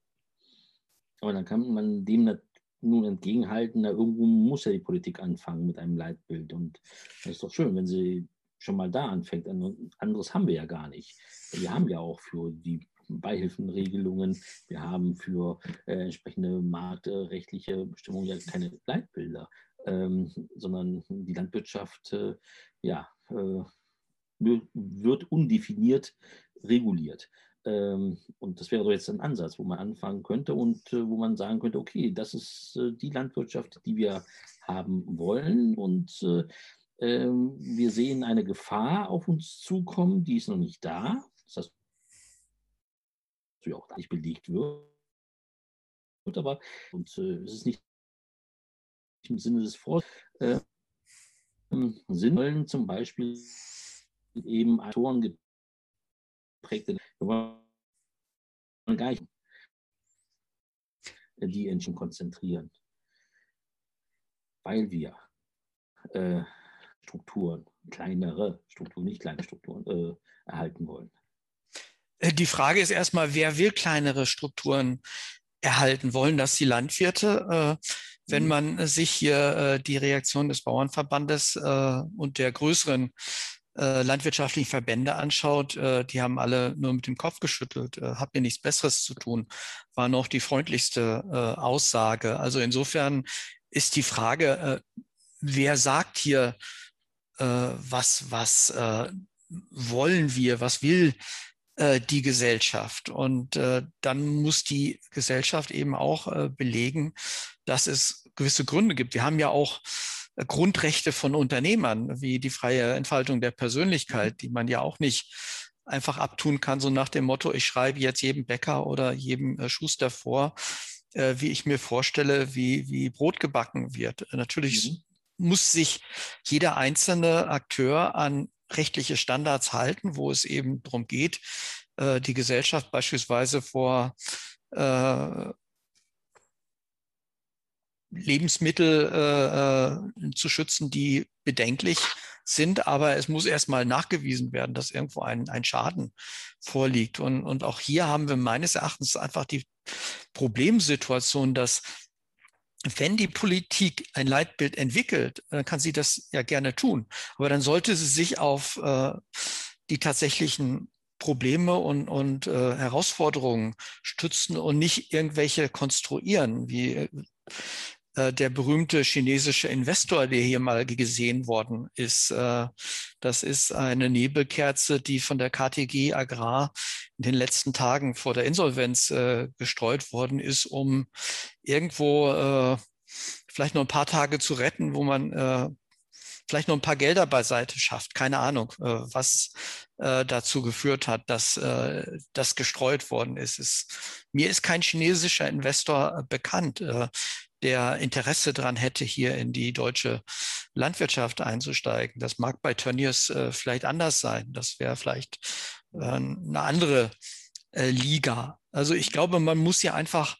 Aber dann kann man dem nun entgegenhalten, da irgendwo muss ja die Politik anfangen mit einem Leitbild. Und das ist doch schön, wenn sie schon mal da anfängt. Anderes haben wir ja gar nicht. Wir haben ja auch für die Beihilfenregelungen, wir haben für äh, entsprechende marktrechtliche Bestimmungen ja keine Leitbilder, ähm, sondern die Landwirtschaft äh, ja, äh, wird undefiniert reguliert. Ähm, und das wäre doch jetzt ein Ansatz, wo man anfangen könnte und äh, wo man sagen könnte, okay, das ist äh, die Landwirtschaft, die wir haben wollen und äh, ähm, wir sehen eine Gefahr auf uns zukommen, die ist noch nicht da. Das heißt, die auch nicht belegt wird. Aber und äh, es ist nicht im Sinne des Vor äh, Sinn zum Beispiel eben Autoren geprägte, die Engine konzentrieren, weil wir äh, Strukturen, kleinere Strukturen, nicht kleine Strukturen äh, erhalten wollen. Äh, die Frage ist erstmal, wer will kleinere Strukturen erhalten? Wollen das die Landwirte? Äh, wenn mhm. man sich hier äh, die Reaktion des Bauernverbandes äh, und der größeren äh, landwirtschaftlichen Verbände anschaut, die haben alle nur mit dem Kopf geschüttelt. Habt ihr nichts Besseres zu tun? War noch die freundlichste Aussage. Also insofern ist die Frage, wer sagt hier, was, was äh, wollen wir, was will äh, die Gesellschaft. Und dann muss die Gesellschaft eben auch belegen, dass es gewisse Gründe gibt. Wir haben ja auch Grundrechte von Unternehmern, wie die freie Entfaltung der Persönlichkeit, die man ja auch nicht einfach abtun kann, so nach dem Motto, ich schreibe jetzt jedem Bäcker oder jedem äh, Schuster vor, äh, wie ich mir vorstelle, wie, wie Brot gebacken wird. Natürlich mhm. Muss sich jeder einzelne Akteur an rechtliche Standards halten, wo es eben darum geht, äh, die Gesellschaft beispielsweise vor äh, Lebensmittel äh, äh, zu schützen, die bedenklich sind, aber es muss erstmal nachgewiesen werden, dass irgendwo ein, ein Schaden vorliegt. Und, und auch hier haben wir meines Erachtens einfach die Problemsituation, dass wenn die Politik ein Leitbild entwickelt, dann kann sie das ja gerne tun. Aber dann sollte sie sich auf äh, die tatsächlichen Probleme und, und äh, Herausforderungen stützen und nicht irgendwelche konstruieren, wie äh, der berühmte chinesische Investor, der hier mal gesehen worden ist. Äh, das ist eine Nebelkerze, die von der KTG Agrar in den letzten Tagen vor der Insolvenz äh, gestreut worden ist, um irgendwo vielleicht noch ein paar Tage zu retten, wo man vielleicht noch ein paar Gelder beiseite schafft. Keine Ahnung, was dazu geführt hat, dass das gestreut worden ist. Mir ist kein chinesischer Investor bekannt der Interesse daran hätte, hier in die deutsche Landwirtschaft einzusteigen. Das mag bei Tönnies äh, vielleicht anders sein. Das wäre vielleicht äh, eine andere äh, Liga. Also ich glaube, man muss ja einfach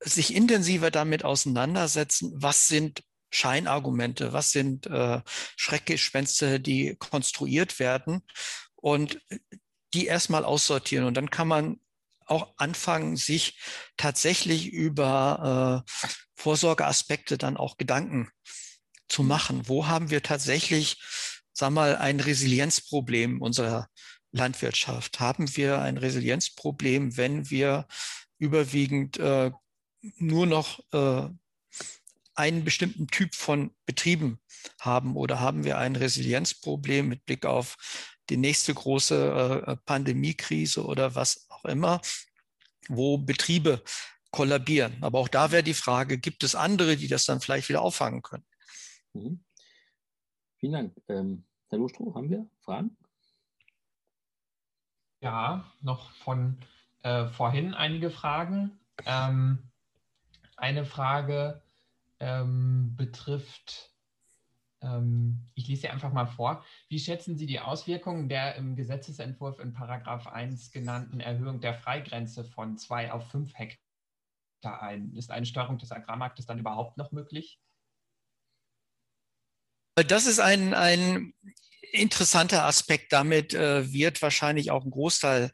sich intensiver damit auseinandersetzen, was sind Scheinargumente, was sind äh, Schreckgespenster, die konstruiert werden und die erstmal aussortieren. Und dann kann man auch anfangen, sich tatsächlich über äh, Vorsorgeaspekte dann auch Gedanken zu mhm. machen. Wo haben wir tatsächlich, sag mal, ein Resilienzproblem unserer Landwirtschaft? Haben wir ein Resilienzproblem, wenn wir überwiegend äh, nur noch äh, einen bestimmten Typ von Betrieben haben oder haben wir ein Resilienzproblem mit Blick auf die nächste große äh, Pandemiekrise oder was auch immer, wo Betriebe kollabieren. Aber auch da wäre die Frage, gibt es andere, die das dann vielleicht wieder auffangen können? Mhm. Vielen Dank. Ähm, Herr Lustrow, haben wir Fragen? Ja, noch von äh, vorhin einige Fragen. Ähm, eine Frage ähm, betrifft ich lese sie einfach mal vor. Wie schätzen Sie die Auswirkungen der im Gesetzesentwurf in Paragraph 1 genannten Erhöhung der Freigrenze von 2 auf 5 Hektar ein? Ist eine Steuerung des Agrarmarktes dann überhaupt noch möglich? Das ist ein, ein interessanter Aspekt. Damit äh, wird wahrscheinlich auch ein Großteil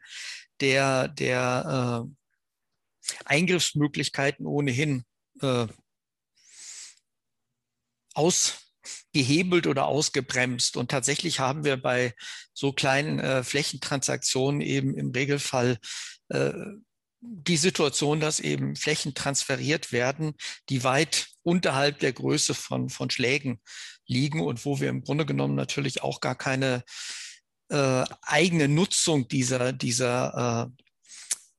der, der äh, Eingriffsmöglichkeiten ohnehin äh, aus gehebelt oder ausgebremst. Und tatsächlich haben wir bei so kleinen äh, Flächentransaktionen eben im Regelfall äh, die Situation, dass eben Flächen transferiert werden, die weit unterhalb der Größe von, von Schlägen liegen und wo wir im Grunde genommen natürlich auch gar keine äh, eigene Nutzung dieser, dieser äh,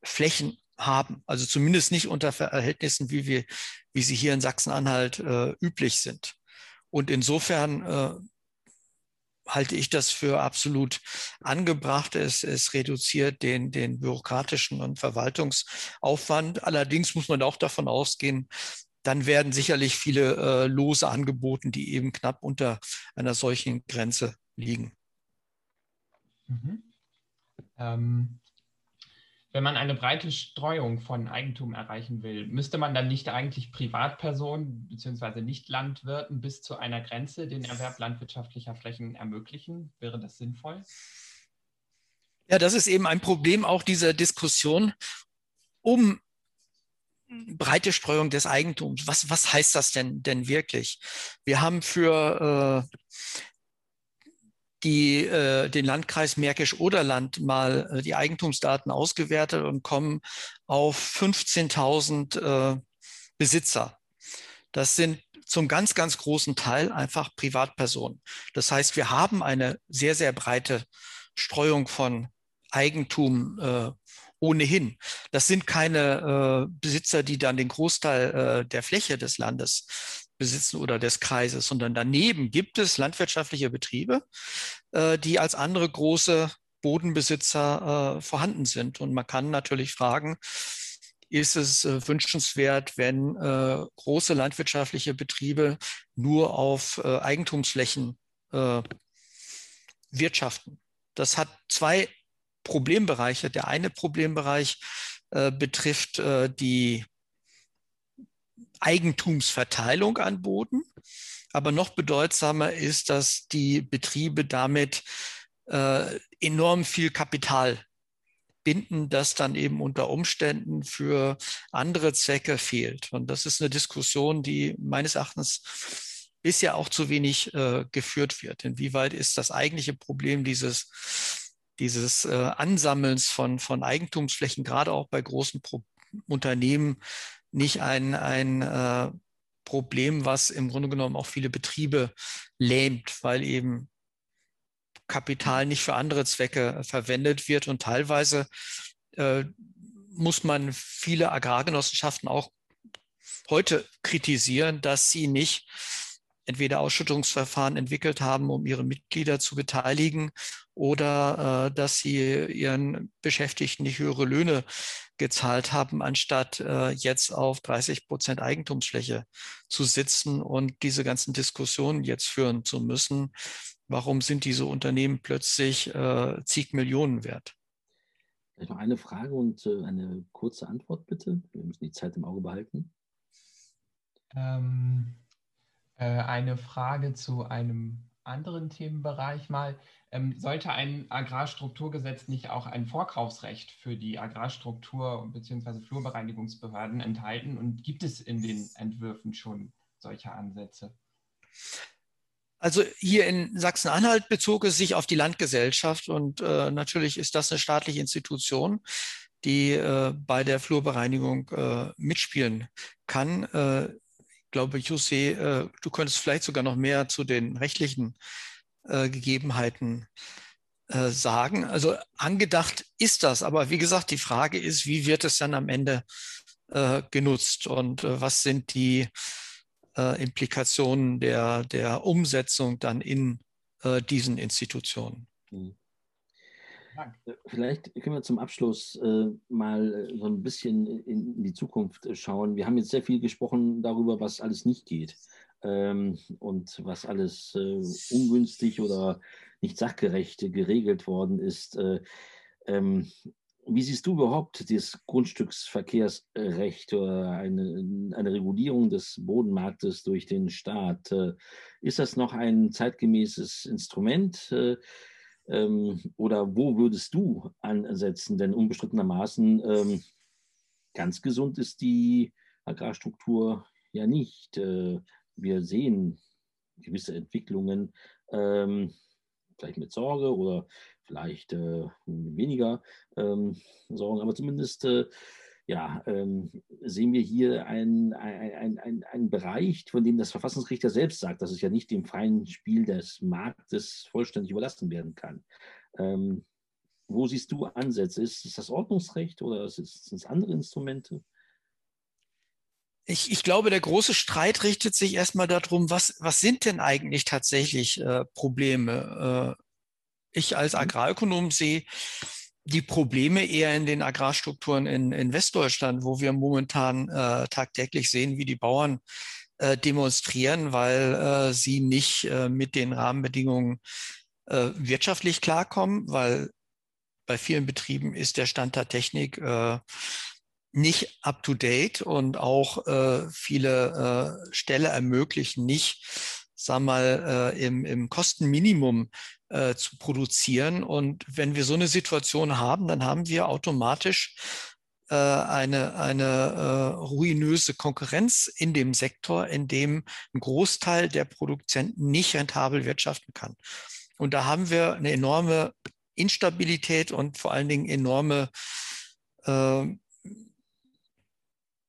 Flächen haben. Also zumindest nicht unter Verhältnissen, wie, wir, wie sie hier in Sachsen-Anhalt äh, üblich sind. Und insofern äh, halte ich das für absolut angebracht. Es, es reduziert den, den bürokratischen und Verwaltungsaufwand. Allerdings muss man auch davon ausgehen, dann werden sicherlich viele äh, Lose angeboten, die eben knapp unter einer solchen Grenze liegen. Mhm. Ähm, wenn man eine breite Streuung von Eigentum erreichen will, müsste man dann nicht eigentlich Privatpersonen bzw. Nicht-Landwirten bis zu einer Grenze den Erwerb landwirtschaftlicher Flächen ermöglichen? Wäre das sinnvoll? Ja, das ist eben ein Problem auch dieser Diskussion um breite Streuung des Eigentums. Was, was heißt das denn, denn wirklich? Wir haben für äh, die, äh, den Landkreis Märkisch-Oderland mal äh, die Eigentumsdaten ausgewertet und kommen auf 15.000 äh, Besitzer. Das sind zum ganz, ganz großen Teil einfach Privatpersonen. Das heißt, wir haben eine sehr, sehr breite Streuung von Eigentum äh, ohnehin. Das sind keine äh, Besitzer, die dann den Großteil äh, der Fläche des Landes besitzen oder des Kreises, sondern daneben gibt es landwirtschaftliche Betriebe, äh, die als andere große Bodenbesitzer äh, vorhanden sind. Und man kann natürlich fragen, ist es äh, wünschenswert, wenn äh, große landwirtschaftliche Betriebe nur auf äh, Eigentumsflächen äh, wirtschaften. Das hat zwei Problembereiche. Der eine Problembereich betrifft die Eigentumsverteilung an Boden. Aber noch bedeutsamer ist, dass die Betriebe damit äh, enorm viel Kapital binden, das dann eben unter Umständen für andere Zwecke fehlt. Und das ist eine Diskussion, die meines Erachtens bisher auch zu wenig äh, geführt wird. Inwieweit ist das eigentliche Problem dieses, dieses äh, Ansammelns von, von Eigentumsflächen, gerade auch bei großen Pro Unternehmen, nicht ein, ein äh, Problem, was im Grunde genommen auch viele Betriebe lähmt, weil eben Kapital nicht für andere Zwecke verwendet wird. Und teilweise äh, muss man viele Agrargenossenschaften auch heute kritisieren, dass sie nicht entweder Ausschüttungsverfahren entwickelt haben, um ihre Mitglieder zu beteiligen, oder äh, dass sie ihren Beschäftigten nicht höhere Löhne gezahlt haben, anstatt äh, jetzt auf 30 Prozent Eigentumsfläche zu sitzen und diese ganzen Diskussionen jetzt führen zu müssen. Warum sind diese Unternehmen plötzlich äh, zig Millionen wert? Vielleicht noch eine Frage und äh, eine kurze Antwort bitte. Wir müssen die Zeit im Auge behalten. Ähm äh, eine Frage zu einem anderen Themenbereich mal. Ähm, sollte ein Agrarstrukturgesetz nicht auch ein Vorkaufsrecht für die Agrarstruktur bzw. Flurbereinigungsbehörden enthalten? Und gibt es in den Entwürfen schon solche Ansätze? Also hier in Sachsen-Anhalt bezog es sich auf die Landgesellschaft und äh, natürlich ist das eine staatliche Institution, die äh, bei der Flurbereinigung äh, mitspielen kann. Äh, glaube, Jose, äh, du könntest vielleicht sogar noch mehr zu den rechtlichen äh, Gegebenheiten äh, sagen. Also angedacht ist das, aber wie gesagt, die Frage ist, wie wird es dann am Ende äh, genutzt und was sind die Implikationen der, der Umsetzung dann in diesen Institutionen? Mhm. Vielleicht können wir zum Abschluss äh, mal so ein bisschen in, in, die Zukunft schauen. Wir haben jetzt sehr viel gesprochen darüber, was alles nicht geht ähm, und was alles äh, ungünstig oder nicht sachgerecht geregelt worden ist. Äh, ähm, wie siehst du überhaupt das Grundstücksverkehrsrecht oder eine, eine Regulierung des Bodenmarktes durch den Staat? Ist das noch ein zeitgemäßes Instrument? Ähm, oder wo würdest du ansetzen? Denn unbestrittenermaßen ähm, ganz gesund ist die Agrarstruktur ja nicht. Wir sehen gewisse Entwicklungen, ähm, vielleicht mit Sorge oder vielleicht äh, weniger ähm, Sorgen, aber zumindest äh, ja, ähm, sehen wir hier einen ein, ein, ein Bereich, von dem das Verfassungsgericht ja selbst sagt, dass es ja nicht dem freien Spiel des Marktes vollständig überlassen werden kann. Ähm, wo siehst du Ansätze? Ist es das Ordnungsrecht oder sind es andere Instrumente? Ich, ich, glaube, der große Streit richtet sich erstmal darum, was, was sind denn eigentlich tatsächlich äh, Probleme? Äh, ich als mhm. Agrarökonom sehe die Probleme eher in den Agrarstrukturen in, in Westdeutschland, wo wir momentan äh, tagtäglich sehen, wie die Bauern äh, demonstrieren, weil äh, sie nicht äh, mit den Rahmenbedingungen äh, wirtschaftlich klarkommen, weil bei vielen Betrieben ist der Stand der Technik äh, nicht up-to-date und auch viele Ställe ermöglichen nicht, sag mal, im, im Kostenminimum äh, zu produzieren. Und wenn wir so eine Situation haben, dann haben wir automatisch äh, eine, eine äh, ruinöse Konkurrenz in dem Sektor, in dem ein Großteil der Produzenten nicht rentabel wirtschaften kann. Und da haben wir eine enorme Instabilität und vor allen Dingen enorme äh,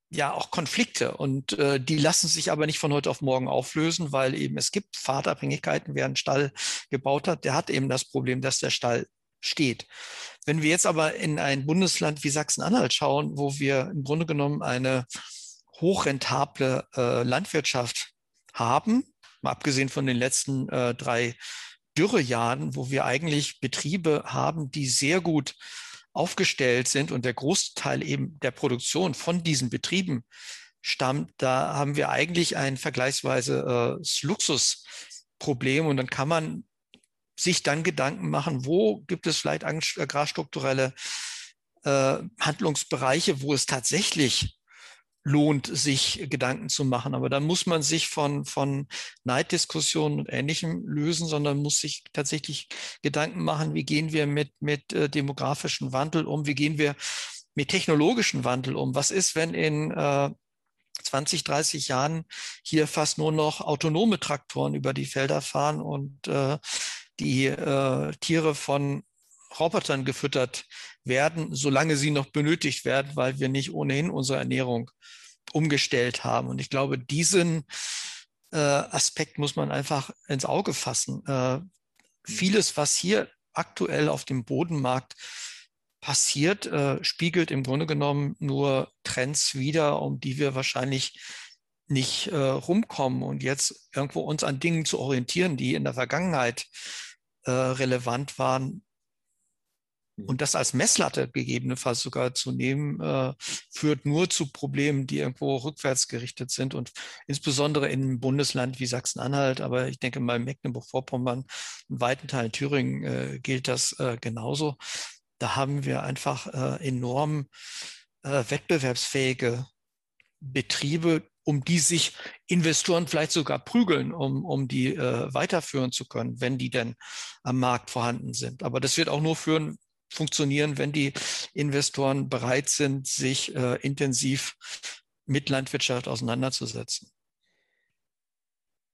ja auch Konflikte und äh, die lassen sich aber nicht von heute auf morgen auflösen, weil eben es gibt Fahrtabhängigkeiten. Wer einen Stall gebaut hat, der hat eben das Problem, dass der Stall steht. Wenn wir jetzt aber in ein Bundesland wie Sachsen-Anhalt schauen, wo wir im Grunde genommen eine hochrentable äh, Landwirtschaft haben, mal abgesehen von den letzten äh, drei Dürrejahren, wo wir eigentlich Betriebe haben, die sehr gut aufgestellt sind und der Großteil eben der Produktion von diesen Betrieben stammt, da haben wir eigentlich ein vergleichsweise äh, Luxusproblem. Und dann kann man sich dann Gedanken machen, wo gibt es vielleicht agrarstrukturelle äh, Handlungsbereiche, wo es tatsächlich lohnt, sich Gedanken zu machen. Aber dann muss man sich von, von Neiddiskussionen und Ähnlichem lösen, sondern muss sich tatsächlich Gedanken machen, wie gehen wir mit, mit äh, demografischem Wandel um, wie gehen wir mit technologischem Wandel um. Was ist, wenn in äh, 20, 30 Jahren hier fast nur noch autonome Traktoren über die Felder fahren und äh, die äh, Tiere von Robotern gefüttert werden, solange sie noch benötigt werden, weil wir nicht ohnehin unsere Ernährung umgestellt haben. Und ich glaube, diesen äh, Aspekt muss man einfach ins Auge fassen. Äh, vieles, was hier aktuell auf dem Bodenmarkt passiert, äh, spiegelt im Grunde genommen nur Trends wider, um die wir wahrscheinlich nicht äh, rumkommen und jetzt irgendwo uns an Dingen zu orientieren, die in der Vergangenheit äh, relevant waren, und mhm. das als Messlatte gegebenenfalls sogar zu nehmen, äh, führt nur zu Problemen, die irgendwo rückwärts gerichtet sind. Und insbesondere in einem Bundesland wie Sachsen-Anhalt, aber ich denke mal Mecklenburg-Vorpommern, in weiten Teilen Thüringen äh, gilt das äh, genauso. Da haben wir einfach äh, enorm äh, wettbewerbsfähige Betriebe, um die sich Investoren vielleicht sogar prügeln, um, um die äh, weiterführen zu können, wenn die denn am Markt vorhanden sind. Aber das wird auch nur führen, funktionieren, wenn die Investoren bereit sind, sich äh, intensiv mit Landwirtschaft auseinanderzusetzen.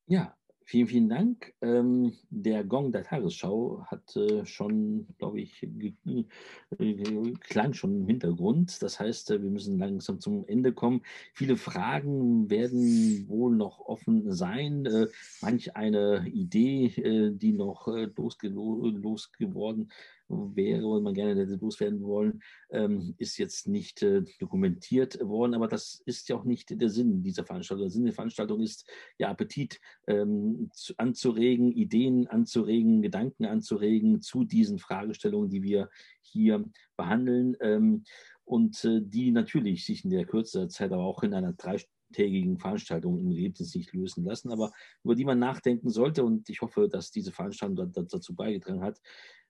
Ja, vielen, vielen Dank. Ähm, der Gong der Tagesschau hat äh, schon, glaube ich, äh, klang schon im Hintergrund. Das heißt, äh, wir müssen langsam zum Ende kommen. Viele Fragen werden wohl noch offen sein. Äh, manch eine Idee, äh, die noch losge losgeworden wäre und man gerne hätte loswerden wollen, ähm, ist jetzt nicht äh, dokumentiert worden. Aber das ist ja auch nicht der Sinn dieser Veranstaltung. Der Sinn der Veranstaltung ist, ja, Appetit ähm, zu, anzuregen, Ideen anzuregen, Gedanken anzuregen zu diesen Fragestellungen, die wir hier behandeln. Ähm, und äh, die natürlich sich in der Kürze der Zeit aber auch in einer dreitägigen Veranstaltung im Ergebnis nicht lösen lassen, aber über die man nachdenken sollte. Und ich hoffe, dass diese Veranstaltung dazu beigetragen hat,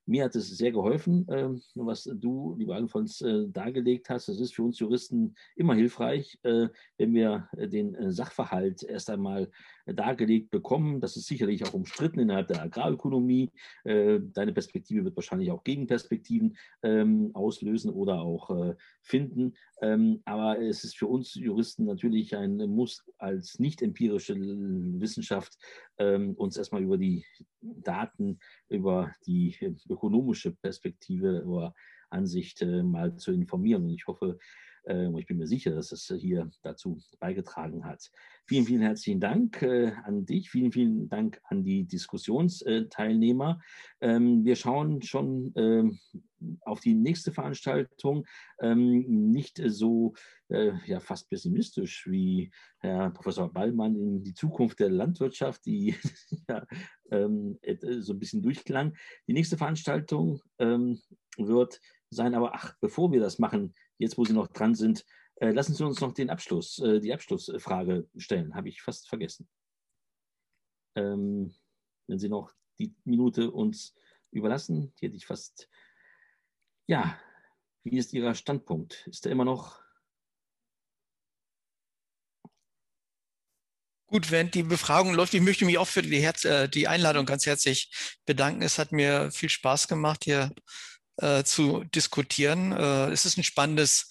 mir hat es sehr geholfen, ähm, was du, lieber Alfons, äh, dargelegt hast. Es ist für uns Juristen immer hilfreich, äh, wenn wir äh, den Sachverhalt erst einmal dargelegt bekommen. Das ist sicherlich auch umstritten innerhalb der Agrarökonomie. Deine Perspektive wird wahrscheinlich auch Gegenperspektiven ähm, auslösen oder auch finden. Ähm, aber es ist für uns Juristen natürlich ein Muss als nicht empirische Wissenschaft, uns erstmal über die Daten, über die ökonomische Perspektive oder Ansicht äh, mal zu informieren. Und ich hoffe, äh, ich bin mir sicher, dass es hier dazu beigetragen hat. Vielen, vielen herzlichen Dank äh, an dich. Vielen, vielen Dank an die Diskussionsteilnehmer. Ähm, wir schauen schon ähm, auf die nächste Veranstaltung. Ähm, nicht so äh, ja, fast pessimistisch wie Herr Professor Ballmann in die Zukunft der Landwirtschaft, die ja, ähm, so ein bisschen durchklang. Die nächste Veranstaltung ähm, wird sein, aber ach, bevor wir das machen, jetzt wo Sie noch dran sind, äh, lassen Sie uns noch den Abschluss, äh, die Abschlussfrage stellen. Habe ich fast vergessen. Ähm, wenn Sie noch die Minute uns überlassen, die hätte ich fast. Ja, wie ist Ihr Standpunkt? Ist er immer noch Gut, während die Befragung läuft, ich möchte mich auch für die, Herz, äh, die Einladung ganz herzlich bedanken. Es hat mir viel Spaß gemacht, hier äh, zu diskutieren. Äh, es ist ein spannendes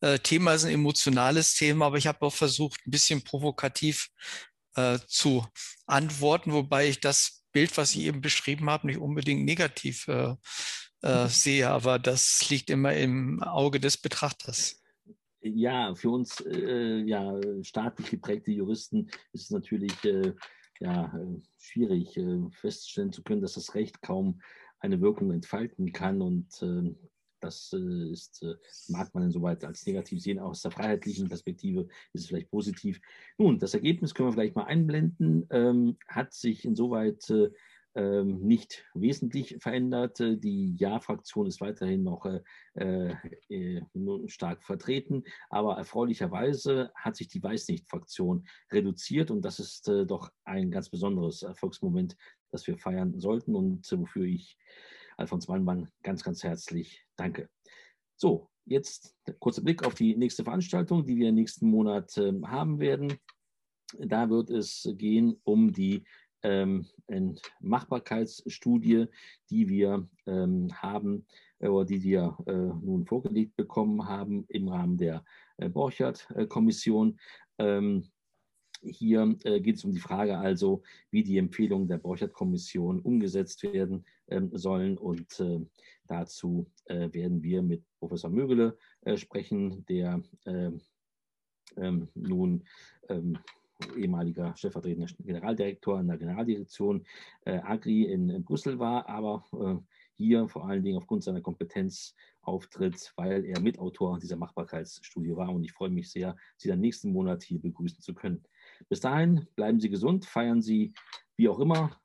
äh, Thema, es ist ein emotionales Thema, aber ich habe auch versucht, ein bisschen provokativ äh, zu antworten, wobei ich das Bild, was ich eben beschrieben habe, nicht unbedingt negativ äh, äh, sehe, aber das liegt immer im Auge des Betrachters. Ja, für uns ja, staatlich geprägte Juristen ist es natürlich ja, schwierig feststellen zu können, dass das Recht kaum eine Wirkung entfalten kann. Und Das äh, ist, äh, mag man insoweit als negativ sehen. Aus der freiheitlichen Perspektive ist es vielleicht positiv. Nun, das Ergebnis können wir vielleicht mal einblenden. Ähm, hat sich insoweit äh, ähm, nicht wesentlich verändert. Die Ja-Fraktion ist weiterhin noch äh, äh, stark vertreten, aber erfreulicherweise hat sich die Weiß-Nicht-Fraktion reduziert und das ist äh, doch ein ganz besonderes Erfolgsmoment, das wir feiern sollten und wofür ich Alfons Wannmann ganz, ganz herzlich danke. So, jetzt der kurze Blick auf die nächste Veranstaltung, die wir nächsten Monat ähm, haben werden. Da wird es gehen um die ähm, Machbarkeitsstudie, die wir ähm, haben äh, oder die wir äh, nun vorgelegt bekommen haben im Rahmen der äh, Borchert-Kommission. Ähm, hier äh, geht es um die Frage also, wie die Empfehlungen der Borchert-Kommission umgesetzt werden ähm, sollen. Und äh, dazu äh, werden wir mit Professor Mögele sprechen, der ähm, ähm, nun ähm, ehemaliger stellvertretender Generaldirektor in der Generaldirektion äh, Agri in, in, Brüssel war, aber äh, hier vor allen Dingen aufgrund seiner Kompetenz auftritt, weil er Mitautor dieser Machbarkeitsstudie war. Und ich freue mich sehr, Sie dann nächsten Monat hier begrüßen zu können. Bis dahin bleiben Sie gesund, feiern Sie wie auch immer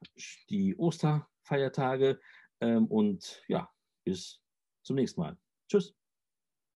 die Osterfeiertage ähm, und ja, bis zum nächsten Mal. Tschüss.